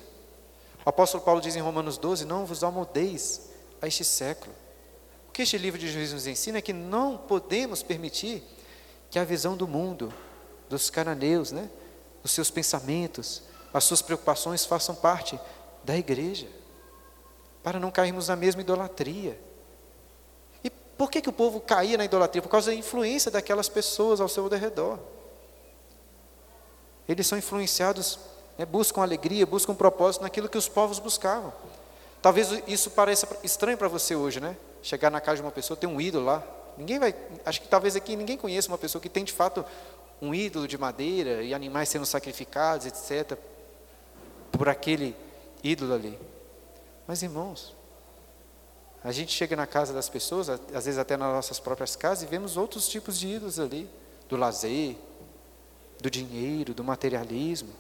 O apóstolo Paulo diz em Romanos 12: Não vos amoldeis a este século. O que este livro de Juízes nos ensina é que não podemos permitir que a visão do mundo, dos cananeus, né, os seus pensamentos, as suas preocupações façam parte da igreja, para não cairmos na mesma idolatria. E por que, que o povo caía na idolatria? Por causa da influência daquelas pessoas ao seu redor. Eles são influenciados, né, buscam alegria, buscam propósito naquilo que os povos buscavam. Talvez isso pareça estranho para você hoje, né? Chegar na casa de uma pessoa, ter um ídolo lá. Ninguém vai, acho que talvez aqui ninguém conheça uma pessoa que tem de fato um ídolo de madeira e animais sendo sacrificados, etc, por aquele ídolo ali. Mas irmãos, a gente chega na casa das pessoas, às vezes até nas nossas próprias casas, e vemos outros tipos de ídolos ali, do lazer, do dinheiro, do materialismo,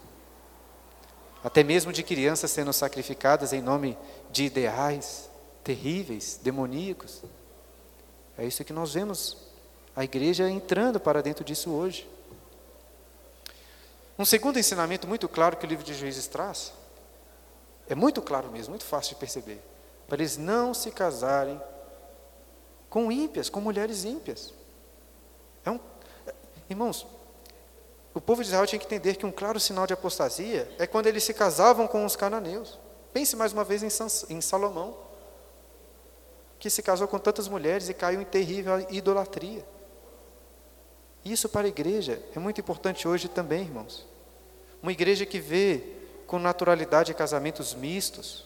até mesmo de crianças sendo sacrificadas em nome de ideais terríveis, demoníacos. É isso que nós vemos a igreja entrando para dentro disso hoje. Um segundo ensinamento muito claro que o livro de Juízes traz, é muito claro mesmo, muito fácil de perceber, para eles não se casarem com ímpias, com mulheres ímpias. É um, irmãos, o povo de Israel tinha que entender que um claro sinal de apostasia é quando eles se casavam com os cananeus. Pense mais uma vez em Salomão, que se casou com tantas mulheres e caiu em terrível idolatria. Isso para a igreja é muito importante hoje também, irmãos. Uma igreja que vê com naturalidade casamentos mistos,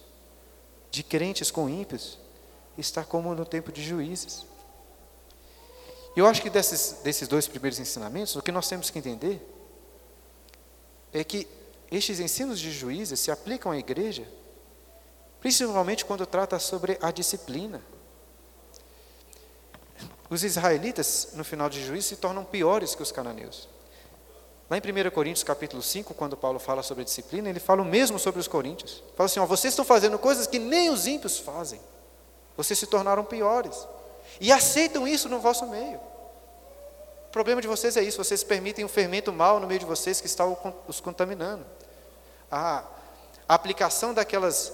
de crentes com ímpios, está como no tempo de juízes. Eu acho que desses, desses dois primeiros ensinamentos, o que nós temos que entender é que estes ensinos de juízes se aplicam à igreja, principalmente quando trata sobre a disciplina. Os israelitas, no final de juízes, se tornam piores que os cananeus. Lá em 1 Coríntios capítulo 5, quando Paulo fala sobre a disciplina, ele fala o mesmo sobre os coríntios. Fala assim, ó, vocês estão fazendo coisas que nem os ímpios fazem. Vocês se tornaram piores. E aceitam isso no vosso meio problema de vocês é isso, vocês permitem um fermento mal no meio de vocês que está os contaminando. A, aplicação daquelas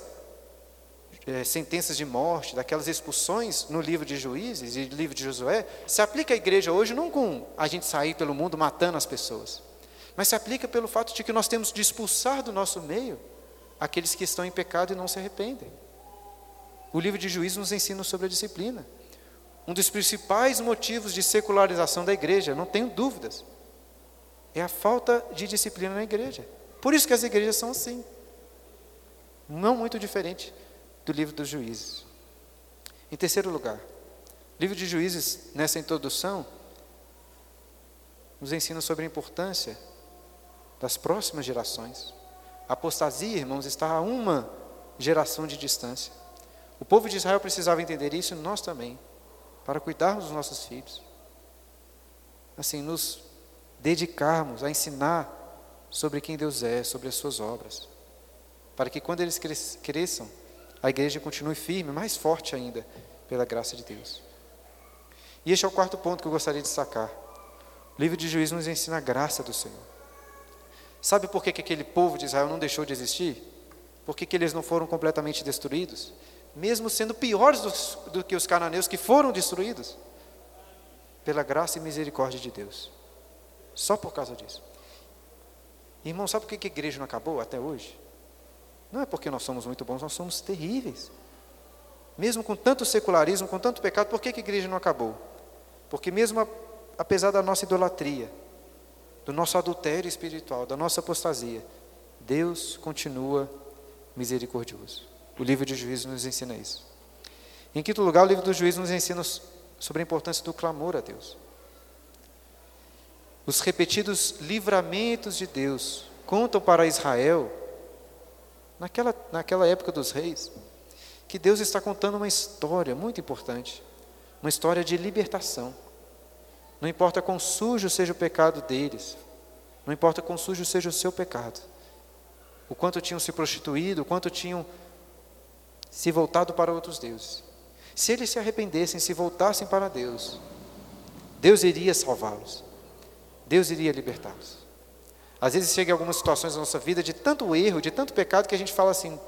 é, sentenças de morte, daquelas expulsões no livro de Juízes e livro de Josué, se aplica à igreja hoje não com a gente sair pelo mundo matando as pessoas, mas se aplica pelo fato de que nós temos de expulsar do nosso meio aqueles que estão em pecado e não se arrependem. O livro de Juízes nos ensina sobre a disciplina um dos principais motivos de secularização da igreja, não tenho dúvidas, é a falta de disciplina na igreja. Por isso que as igrejas são assim. Não muito diferente do livro dos juízes. Em terceiro lugar, o livro de juízes, nessa introdução, nos ensina sobre a importância das próximas gerações. A apostasia, irmãos, está a uma geração de distância. O povo de Israel precisava entender isso nós também para cuidarmos dos nossos filhos. Assim, nos dedicarmos a ensinar sobre quem Deus é, sobre as suas obras. Para que quando eles cresçam, a igreja continue firme, mais forte ainda, pela graça de Deus. E este é o quarto ponto que eu gostaria de destacar. O livro de Juízes nos ensina a graça do Senhor. Sabe por que, que aquele povo de Israel não deixou de existir? Por que, que eles não foram completamente destruídos? Mesmo sendo piores do, do que os cananeus que foram destruídos, pela graça e misericórdia de Deus. Só por causa disso. Irmão, sabe por que a igreja não acabou até hoje? Não é porque nós somos muito bons, nós somos terríveis. Mesmo com tanto secularismo, com tanto pecado, por que a igreja não acabou? Porque mesmo apesar da nossa idolatria, do nosso adultério espiritual, da nossa apostasia, Deus continua misericordioso. O livro de Juízes nos ensina isso. Em quinto lugar, o livro dos Juízes nos ensina sobre a importância do clamor a Deus. Os repetidos livramentos de Deus contam para Israel, naquela, naquela época dos reis, que Deus está contando uma história muito importante, uma história de libertação. Não importa quão sujo seja o pecado deles, não importa quão sujo seja o seu pecado, o quanto tinham se prostituído, o quanto tinham se voltado para outros deuses. Se eles se arrependessem, se voltassem para Deus, Deus iria salvá-los. Deus iria libertá-los. Às vezes chega em algumas situações da nossa vida de tanto erro, de tanto pecado, que a gente fala assim: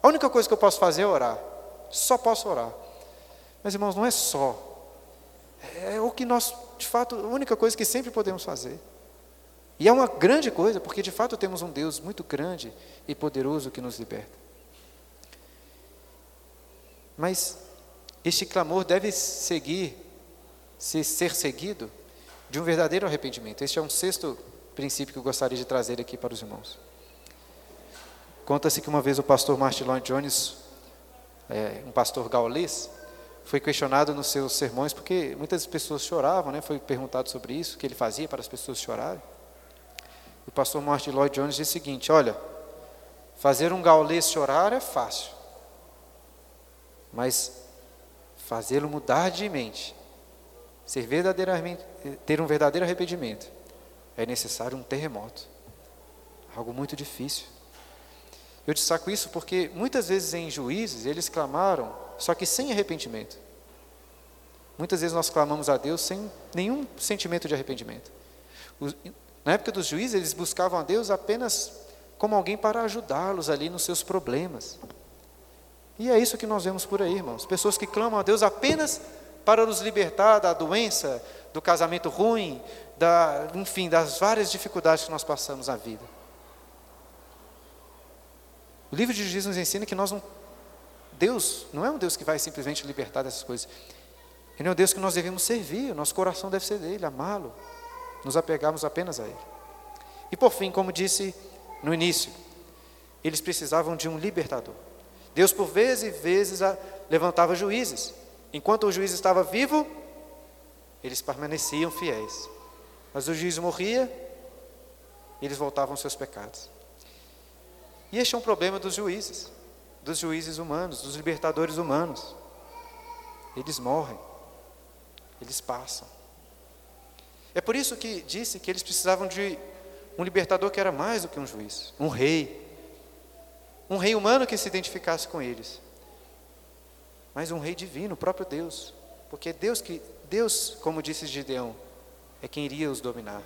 a única coisa que eu posso fazer é orar. Só posso orar. Mas irmãos, não é só. É o que nós, de fato, a única coisa que sempre podemos fazer. E é uma grande coisa, porque de fato temos um Deus muito grande e poderoso que nos liberta. Mas este clamor deve seguir, se ser seguido de um verdadeiro arrependimento. Este é um sexto princípio que eu gostaria de trazer aqui para os irmãos. Conta-se que uma vez o pastor Martin Lloyd Jones, é, um pastor gaulês, foi questionado nos seus sermões porque muitas pessoas choravam, né? Foi perguntado sobre isso, o que ele fazia para as pessoas chorarem. O pastor Martin Lloyd Jones disse o seguinte: Olha, fazer um gaulês chorar é fácil, mas fazê-lo mudar de mente ser verdadeiramente, ter um verdadeiro arrependimento, é necessário um terremoto. Algo muito difícil. Eu destaco isso porque muitas vezes em juízes eles clamaram, só que sem arrependimento. Muitas vezes nós clamamos a Deus sem nenhum sentimento de arrependimento. Na época dos juízes, eles buscavam a Deus apenas como alguém para ajudá-los ali nos seus problemas. E é isso que nós vemos por aí, irmãos. Pessoas que clamam a Deus apenas para nos libertar da doença, do casamento ruim, da, enfim, das várias dificuldades que nós passamos na vida. O livro de Jesus nos ensina que nós não. Deus não é um Deus que vai simplesmente libertar dessas coisas. Ele é um Deus que nós devemos servir, o nosso coração deve ser dele, amá-lo, nos apegarmos apenas a ele. E por fim, como disse no início, eles precisavam de um libertador. Deus, por vezes e vezes, levantava juízes Enquanto o juiz estava vivo, eles permaneciam fiéis. Mas o juiz morria, eles voltavam aos seus pecados. E este é um problema dos juízes, dos juízes humanos, dos libertadores humanos. Eles morrem, eles passam. É por isso que disse que eles precisavam de um libertador que era mais do que um juiz, um rei. Um rei humano que se identificasse com eles mas um rei divino, o próprio Deus. Porque Deus que Deus, como disse Gideão, é quem iria os dominar.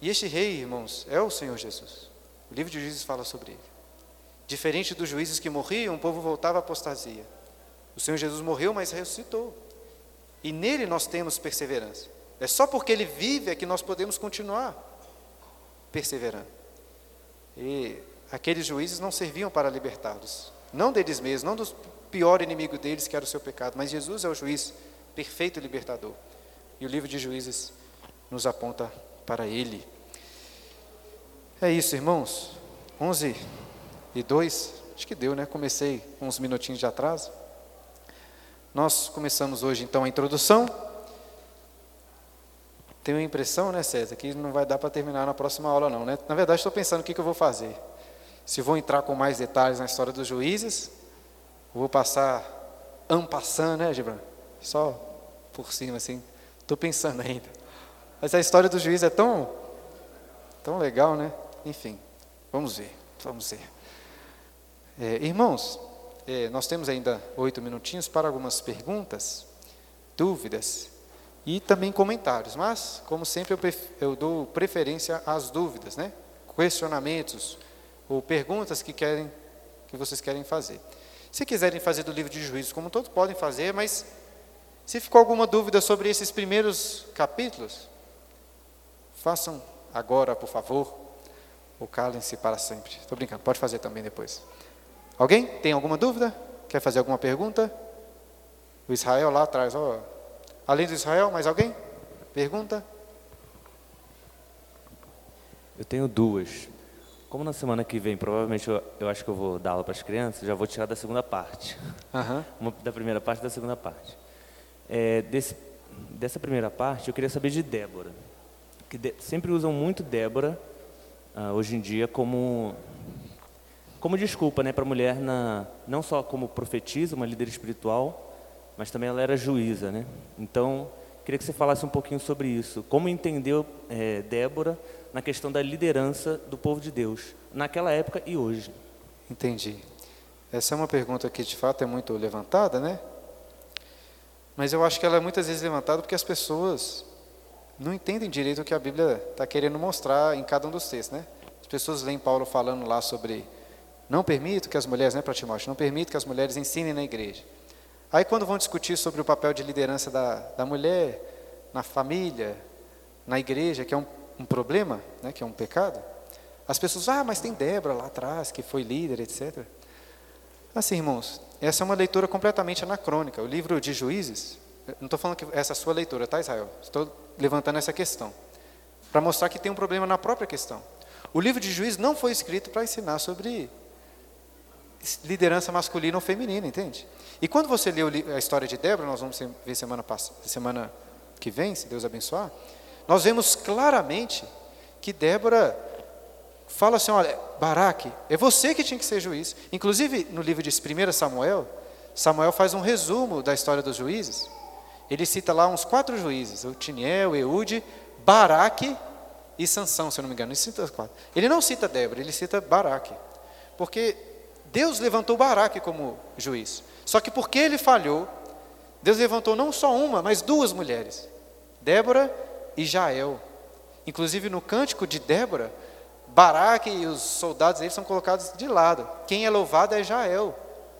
E este rei, irmãos, é o Senhor Jesus. O livro de Juízes fala sobre ele. Diferente dos juízes que morriam, o povo voltava à apostasia. O Senhor Jesus morreu, mas ressuscitou. E nele nós temos perseverança. É só porque ele vive é que nós podemos continuar perseverando. E aqueles juízes não serviam para libertá-los, não deles mesmos, não do pior inimigo deles, que era o seu pecado, mas Jesus é o juiz perfeito libertador. E o livro de Juízes nos aponta para ele. É isso, irmãos. 11 e 2, acho que deu, né? Comecei com uns minutinhos de atraso. Nós começamos hoje então a introdução. Tenho a impressão, né, César, que não vai dar para terminar na próxima aula, não, né? Na verdade, estou pensando o que, que eu vou fazer se vou entrar com mais detalhes na história dos juízes, vou passar ampassando, né, Gibran? Só por cima, assim. Estou pensando ainda. Mas a história dos juízes é tão, tão legal, né? Enfim, vamos ver, vamos ver. É, irmãos, é, nós temos ainda oito minutinhos para algumas perguntas, dúvidas e também comentários. Mas, como sempre, eu, eu dou preferência às dúvidas, né? Questionamentos, ou perguntas que querem que vocês querem fazer. Se quiserem fazer do livro de Juízes, como todos podem fazer, mas se ficou alguma dúvida sobre esses primeiros capítulos, façam agora, por favor, ou calem-se para sempre. Estou brincando, pode fazer também depois. Alguém tem alguma dúvida? Quer fazer alguma pergunta? O Israel lá atrás, ó. Além do Israel, mais alguém? Pergunta? Eu tenho duas. Como na semana que vem, provavelmente eu, eu acho que eu vou dar aula para as crianças, já vou tirar da segunda parte. Aham. Uma da primeira parte e da segunda parte. É, desse, dessa primeira parte, eu queria saber de Débora. Que de- sempre usam muito Débora, ah, hoje em dia, como, como desculpa né, para a mulher, na, não só como profetisa, uma líder espiritual, mas também ela era juíza. Né? Então, queria que você falasse um pouquinho sobre isso. Como entendeu é, Débora na questão da liderança do povo de Deus, naquela época e hoje? Entendi. Essa é uma pergunta que de fato é muito levantada, né? Mas eu acho que ela é muitas vezes levantada porque as pessoas não entendem direito o que a Bíblia está querendo mostrar em cada um dos textos, né? As pessoas leem Paulo falando lá sobre não permito que as mulheres, né, para Timóteo, não permito que as mulheres ensinem na igreja. Aí quando vão discutir sobre o papel de liderança da, da mulher na família, na igreja, que é um, um problema, né, que é um pecado, as pessoas, ah, mas tem Débora lá atrás, que foi líder, etc. Assim, irmãos, essa é uma leitura completamente anacrônica. O livro de Juízes, não estou falando que essa é a sua leitura, tá, Israel? Estou levantando essa questão. Para mostrar que tem um problema na própria questão. O livro de Juízes não foi escrito para ensinar sobre liderança masculina ou feminina, entende? E quando você lê a história de Débora, nós vamos ver semana, semana que vem, se Deus abençoar, nós vemos claramente que Débora fala assim, olha, Baraque, é você que tinha que ser juiz. Inclusive, no livro de 1 Samuel, Samuel faz um resumo da história dos juízes. Ele cita lá uns quatro juízes, Tiniel, Eude, Baraque e Sansão, se eu não me engano. Ele cita quatro. Ele não cita Débora, ele cita Baraque. Porque Deus levantou Baraque como juiz. Só que porque ele falhou, Deus levantou não só uma, mas duas mulheres, Débora e Jael. Inclusive no cântico de Débora, Baraque e os soldados dele são colocados de lado. Quem é louvado é Jael,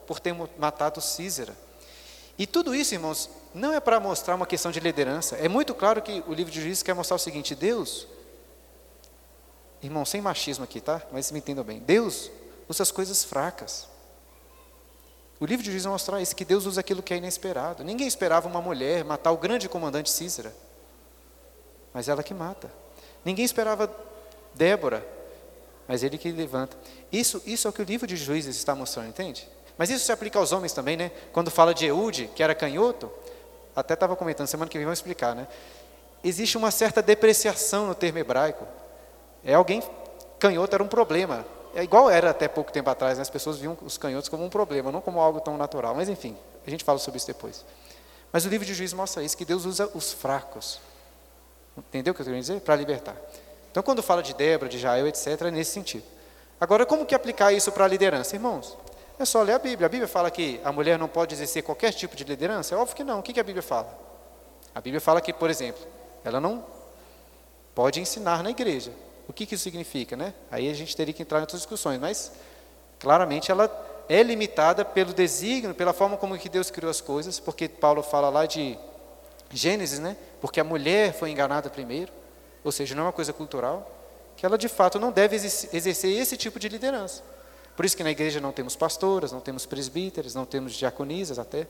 por ter matado Císera. E tudo isso, irmãos, não é para mostrar uma questão de liderança. É muito claro que o livro de Juízes quer mostrar o seguinte: Deus, irmão, sem machismo aqui, tá? Mas me entendam bem. Deus usa as coisas fracas. O livro de Juízes vai mostrar isso, que Deus usa aquilo que é inesperado. Ninguém esperava uma mulher matar o grande comandante Císera, mas ela que mata. Ninguém esperava Débora, mas ele que levanta. Isso, isso é o que o livro de Juízes está mostrando, entende? Mas isso se aplica aos homens também, né? Quando fala de Eude, que era canhoto, até estava comentando, semana que vem vamos explicar, né? Existe uma certa depreciação no termo hebraico. É alguém, canhoto era um problema. É igual era até pouco tempo atrás, né? as pessoas viam os canhotos como um problema, não como algo tão natural. Mas enfim, a gente fala sobre isso depois. Mas o livro de Juízes mostra isso, que Deus usa os fracos. Entendeu o que eu quero dizer? Para libertar. Então, quando fala de Débora, de Jael, etc., é nesse sentido. Agora, como que aplicar isso para a liderança? Irmãos, é só ler a Bíblia. A Bíblia fala que a mulher não pode exercer qualquer tipo de liderança? É óbvio que não. O que que a Bíblia fala? A Bíblia fala que, por exemplo, ela não pode ensinar na igreja. O que, que isso significa, né? Aí a gente teria que entrar em outras discussões, mas claramente ela é limitada pelo desígnio, pela forma como que Deus criou as coisas, porque Paulo fala lá de Gênesis, né? Porque a mulher foi enganada primeiro, ou seja, não é uma coisa cultural, que ela de fato não deve exercer esse tipo de liderança. Por isso que na igreja não temos pastoras, não temos presbíteros, não temos diaconisas até.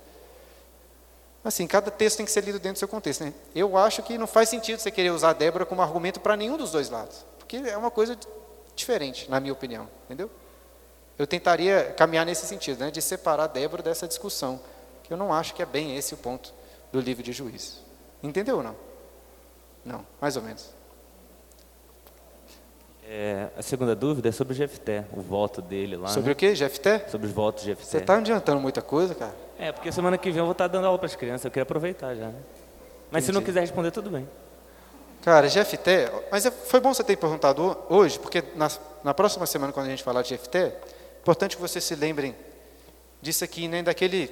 Assim, cada texto tem que ser lido dentro do seu contexto. Né? Eu acho que não faz sentido você querer usar Débora como argumento para nenhum dos dois lados, porque é uma coisa diferente, na minha opinião, entendeu? Eu tentaria caminhar nesse sentido, né, de separar Débora dessa discussão, que eu não acho que é bem esse o ponto do livro de Juízes. Entendeu ou não? Não, mais ou menos. É, a segunda dúvida é sobre o Jefté, o voto dele lá. Sobre né? o que, Jefté? Sobre os votos de Você Jefté. está adiantando muita coisa, cara? É, porque semana que vem eu vou estar dando aula para as crianças, eu queria aproveitar já. né? Mas se não Entendi. quiser responder, tudo bem. Cara, Jefté, mas é- foi bom você ter perguntado ho- hoje, porque na, na próxima semana, quando a gente falar de Jefté, é importante que vocês se lembrem disso aqui, né, daquele,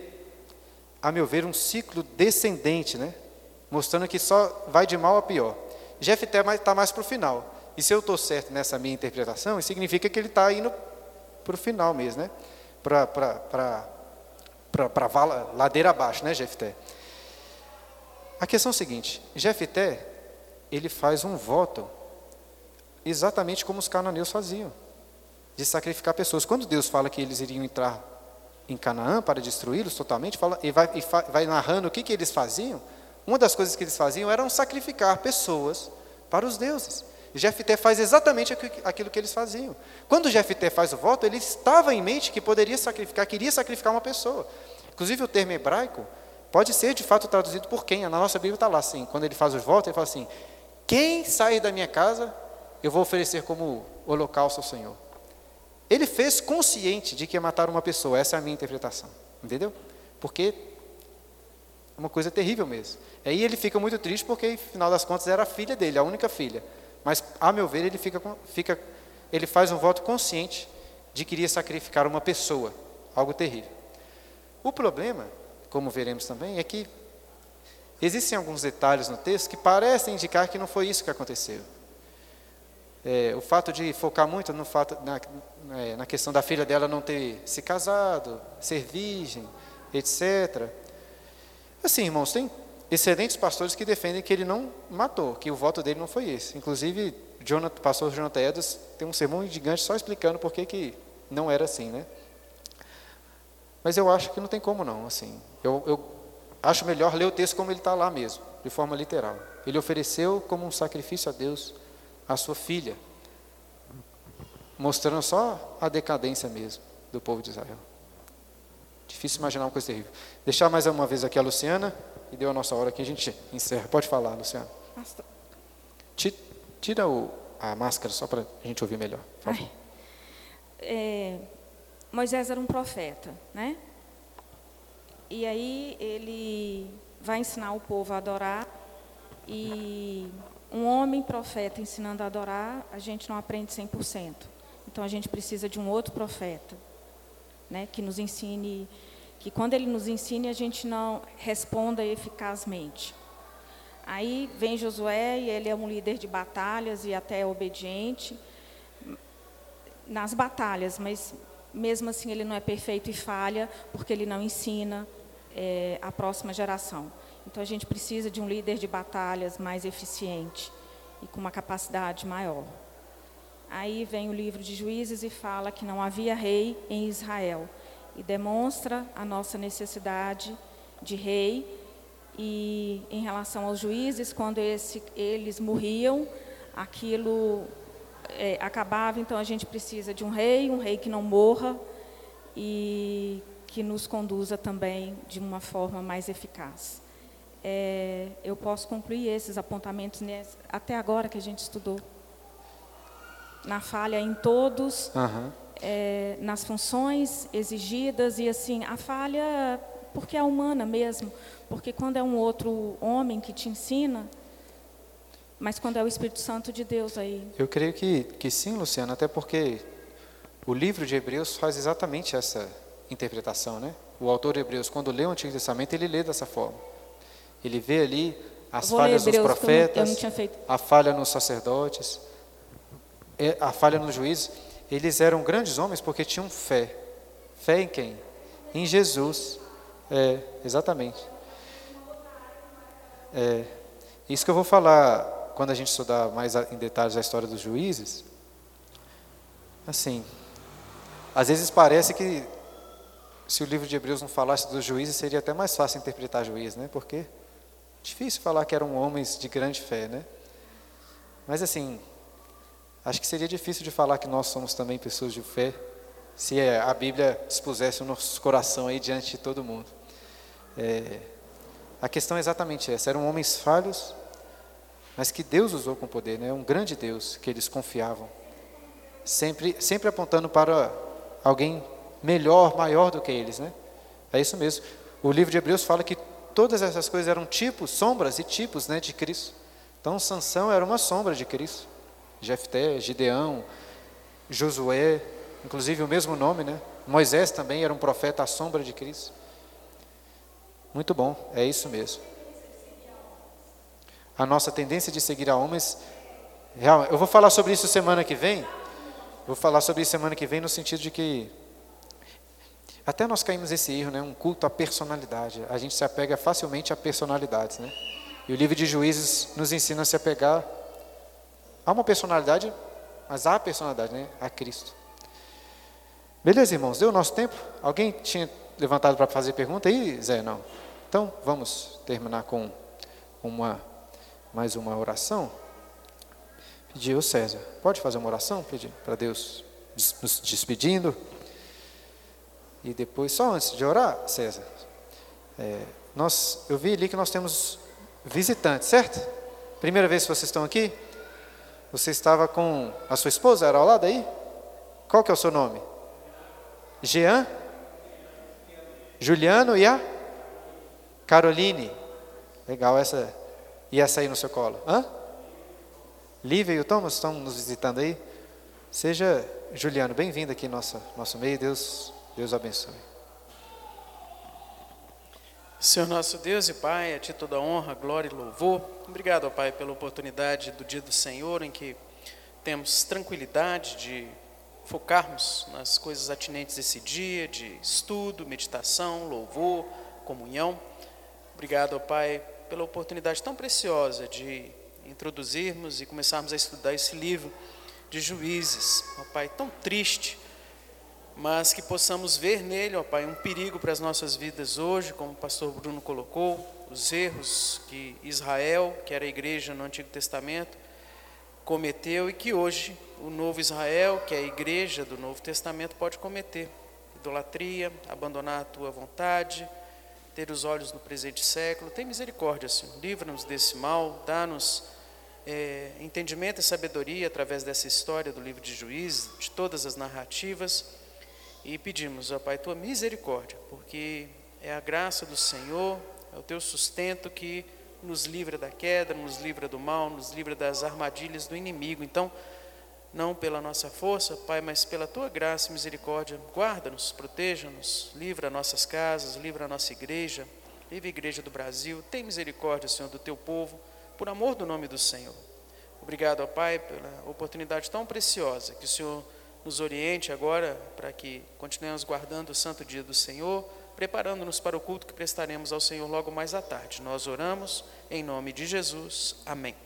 a meu ver, um ciclo descendente, né, mostrando que só vai de mal a pior. Jefté está mais para o final. E se eu estou certo nessa minha interpretação, significa que ele está indo para o final mesmo, né? Para a ladeira abaixo, né, Jefté? A questão é a seguinte: Jefté, ele faz um voto exatamente como os cananeus faziam, de sacrificar pessoas. Quando Deus fala que eles iriam entrar em Canaã para destruí-los totalmente, fala, e, vai, e fa- vai narrando o que, que eles faziam, uma das coisas que eles faziam era sacrificar pessoas para os deuses. Jefté faz exatamente aquilo que eles faziam. Quando Jefté faz o voto, ele estava em mente que poderia sacrificar, queria sacrificar uma pessoa. Inclusive o termo hebraico pode ser de fato traduzido por quem? Na nossa Bíblia está lá assim. Quando ele faz os votos, ele fala assim: quem sair da minha casa, eu vou oferecer como holocausto ao Senhor. Ele fez consciente de que ia matar uma pessoa. Essa é a minha interpretação. Entendeu? Porque é uma coisa terrível mesmo. Aí ele fica muito triste porque, afinal das contas, era a filha dele, a única filha. Mas, a meu ver, ele, fica, fica, ele faz um voto consciente de que iria sacrificar uma pessoa, algo terrível. O problema, como veremos também, é que existem alguns detalhes no texto que parecem indicar que não foi isso que aconteceu. É, o fato de focar muito no fato, na, é, na questão da filha dela não ter se casado, ser virgem, etc. Assim, irmãos, tem excelentes pastores que defendem que ele não matou, que o voto dele não foi esse. Inclusive, o pastor Jonathan Edwards tem um sermão gigante só explicando por que, que não era assim, né? Mas eu acho que não tem como não, assim. Eu, eu acho melhor ler o texto como ele está lá mesmo, de forma literal. Ele ofereceu como um sacrifício a Deus a sua filha, mostrando só a decadência mesmo do povo de Israel. Difícil imaginar uma coisa terrível. Deixar mais uma vez aqui a Luciana e deu a nossa hora aqui, a gente encerra. Pode falar, Luciana. Tira o, a máscara só para a gente ouvir melhor. É, Moisés era um profeta, né? E aí ele vai ensinar o povo a adorar e um homem profeta ensinando a adorar, a gente não aprende 100%. Então a gente precisa de um outro profeta, né, que nos ensine que quando ele nos ensine a gente não responda eficazmente. Aí vem Josué e ele é um líder de batalhas e até obediente nas batalhas, mas mesmo assim ele não é perfeito e falha porque ele não ensina é, a próxima geração. Então a gente precisa de um líder de batalhas mais eficiente e com uma capacidade maior. Aí vem o livro de Juízes e fala que não havia rei em Israel e demonstra a nossa necessidade de rei. E em relação aos juízes, quando esse, eles morriam, aquilo é, acabava, então a gente precisa de um rei, um rei que não morra e que nos conduza também de uma forma mais eficaz. É, eu posso concluir esses apontamentos nesse, até agora que a gente estudou. Na falha em todos. Uhum é, nas funções exigidas e assim a falha porque é humana mesmo, porque quando é um outro homem que te ensina, mas quando é o Espírito Santo de Deus aí. Eu creio que que sim, Luciana, até porque o livro de Hebreus faz exatamente essa interpretação, né? O autor de Hebreus, quando lê o Antigo Testamento, ele lê dessa forma. Ele vê ali as falhas dos profetas, eu não, eu não a falha nos sacerdotes, a falha nos juízes. Eles eram grandes homens porque tinham fé. Fé em quem? Em Jesus. É, exatamente. É, isso que eu vou falar quando a gente estudar mais em detalhes a história dos juízes. Assim, às vezes parece que se o livro de Hebreus não falasse dos juízes, seria até mais fácil interpretar juiz, né? Porque é difícil falar que eram homens de grande fé, né? Mas assim, Acho que seria difícil de falar que nós somos também pessoas de fé, se a Bíblia expusesse o nosso coração aí diante de todo mundo. É, a questão é exatamente essa: eram homens falhos, mas que Deus usou com poder, né? um grande Deus que eles confiavam, sempre, sempre apontando para alguém melhor, maior do que eles. Né? É isso mesmo. O livro de Hebreus fala que todas essas coisas eram tipos, sombras e tipos né, de Cristo. Então, Sansão era uma sombra de Cristo. Jefté, Gideão, Josué, inclusive o mesmo nome, né? Moisés também era um profeta à sombra de Cristo. Muito bom, é isso mesmo. A nossa tendência de seguir a homens, eu vou falar sobre isso semana que vem. Vou falar sobre isso semana que vem no sentido de que até nós caímos nesse erro, né? Um culto à personalidade. A gente se apega facilmente a personalidades, né? E o livro de Juízes nos ensina a se apegar Há uma personalidade, mas a personalidade, né? A Cristo. Beleza, irmãos? Deu o nosso tempo? Alguém tinha levantado para fazer pergunta aí, Zé? Não. Então, vamos terminar com uma, mais uma oração. pedir o César. Pode fazer uma oração, pedir para Deus nos despedindo? E depois, só antes de orar, César, é, nós, eu vi ali que nós temos visitantes, certo? Primeira vez que vocês estão aqui? Você estava com a sua esposa, era ao lado aí? Qual que é o seu nome? Jean? Juliano e a? Caroline. Legal, essa e essa aí no seu colo. Hã? Lívia e o Thomas estão nos visitando aí? Seja, Juliano, bem-vindo aqui no nosso, nosso meio. Deus, Deus abençoe. Senhor nosso Deus e Pai, a Ti toda honra, glória e louvor. Obrigado, Pai, pela oportunidade do dia do Senhor em que temos tranquilidade de focarmos nas coisas atinentes desse dia, de estudo, meditação, louvor, comunhão. Obrigado, Pai, pela oportunidade tão preciosa de introduzirmos e começarmos a estudar esse livro de juízes, ó Pai, tão triste, mas que possamos ver nele, ó Pai, um perigo para as nossas vidas hoje, como o pastor Bruno colocou, os erros que Israel, que era a igreja no Antigo Testamento, cometeu e que hoje o novo Israel, que é a igreja do Novo Testamento, pode cometer. Idolatria, abandonar a tua vontade, ter os olhos no presente século. Tem misericórdia, Senhor. Livra-nos desse mal, dá-nos é, entendimento e sabedoria através dessa história do livro de Juízes, de todas as narrativas. E pedimos, ó Pai, tua misericórdia, porque é a graça do Senhor, é o teu sustento que nos livra da queda, nos livra do mal, nos livra das armadilhas do inimigo. Então, não pela nossa força, Pai, mas pela tua graça e misericórdia, guarda-nos, proteja-nos, livra nossas casas, livra a nossa igreja, livra a igreja do Brasil. Tem misericórdia, Senhor, do teu povo, por amor do nome do Senhor. Obrigado, ó Pai, pela oportunidade tão preciosa que o Senhor nos oriente agora para que continuemos guardando o santo dia do Senhor, preparando-nos para o culto que prestaremos ao Senhor logo mais à tarde. Nós oramos em nome de Jesus. Amém.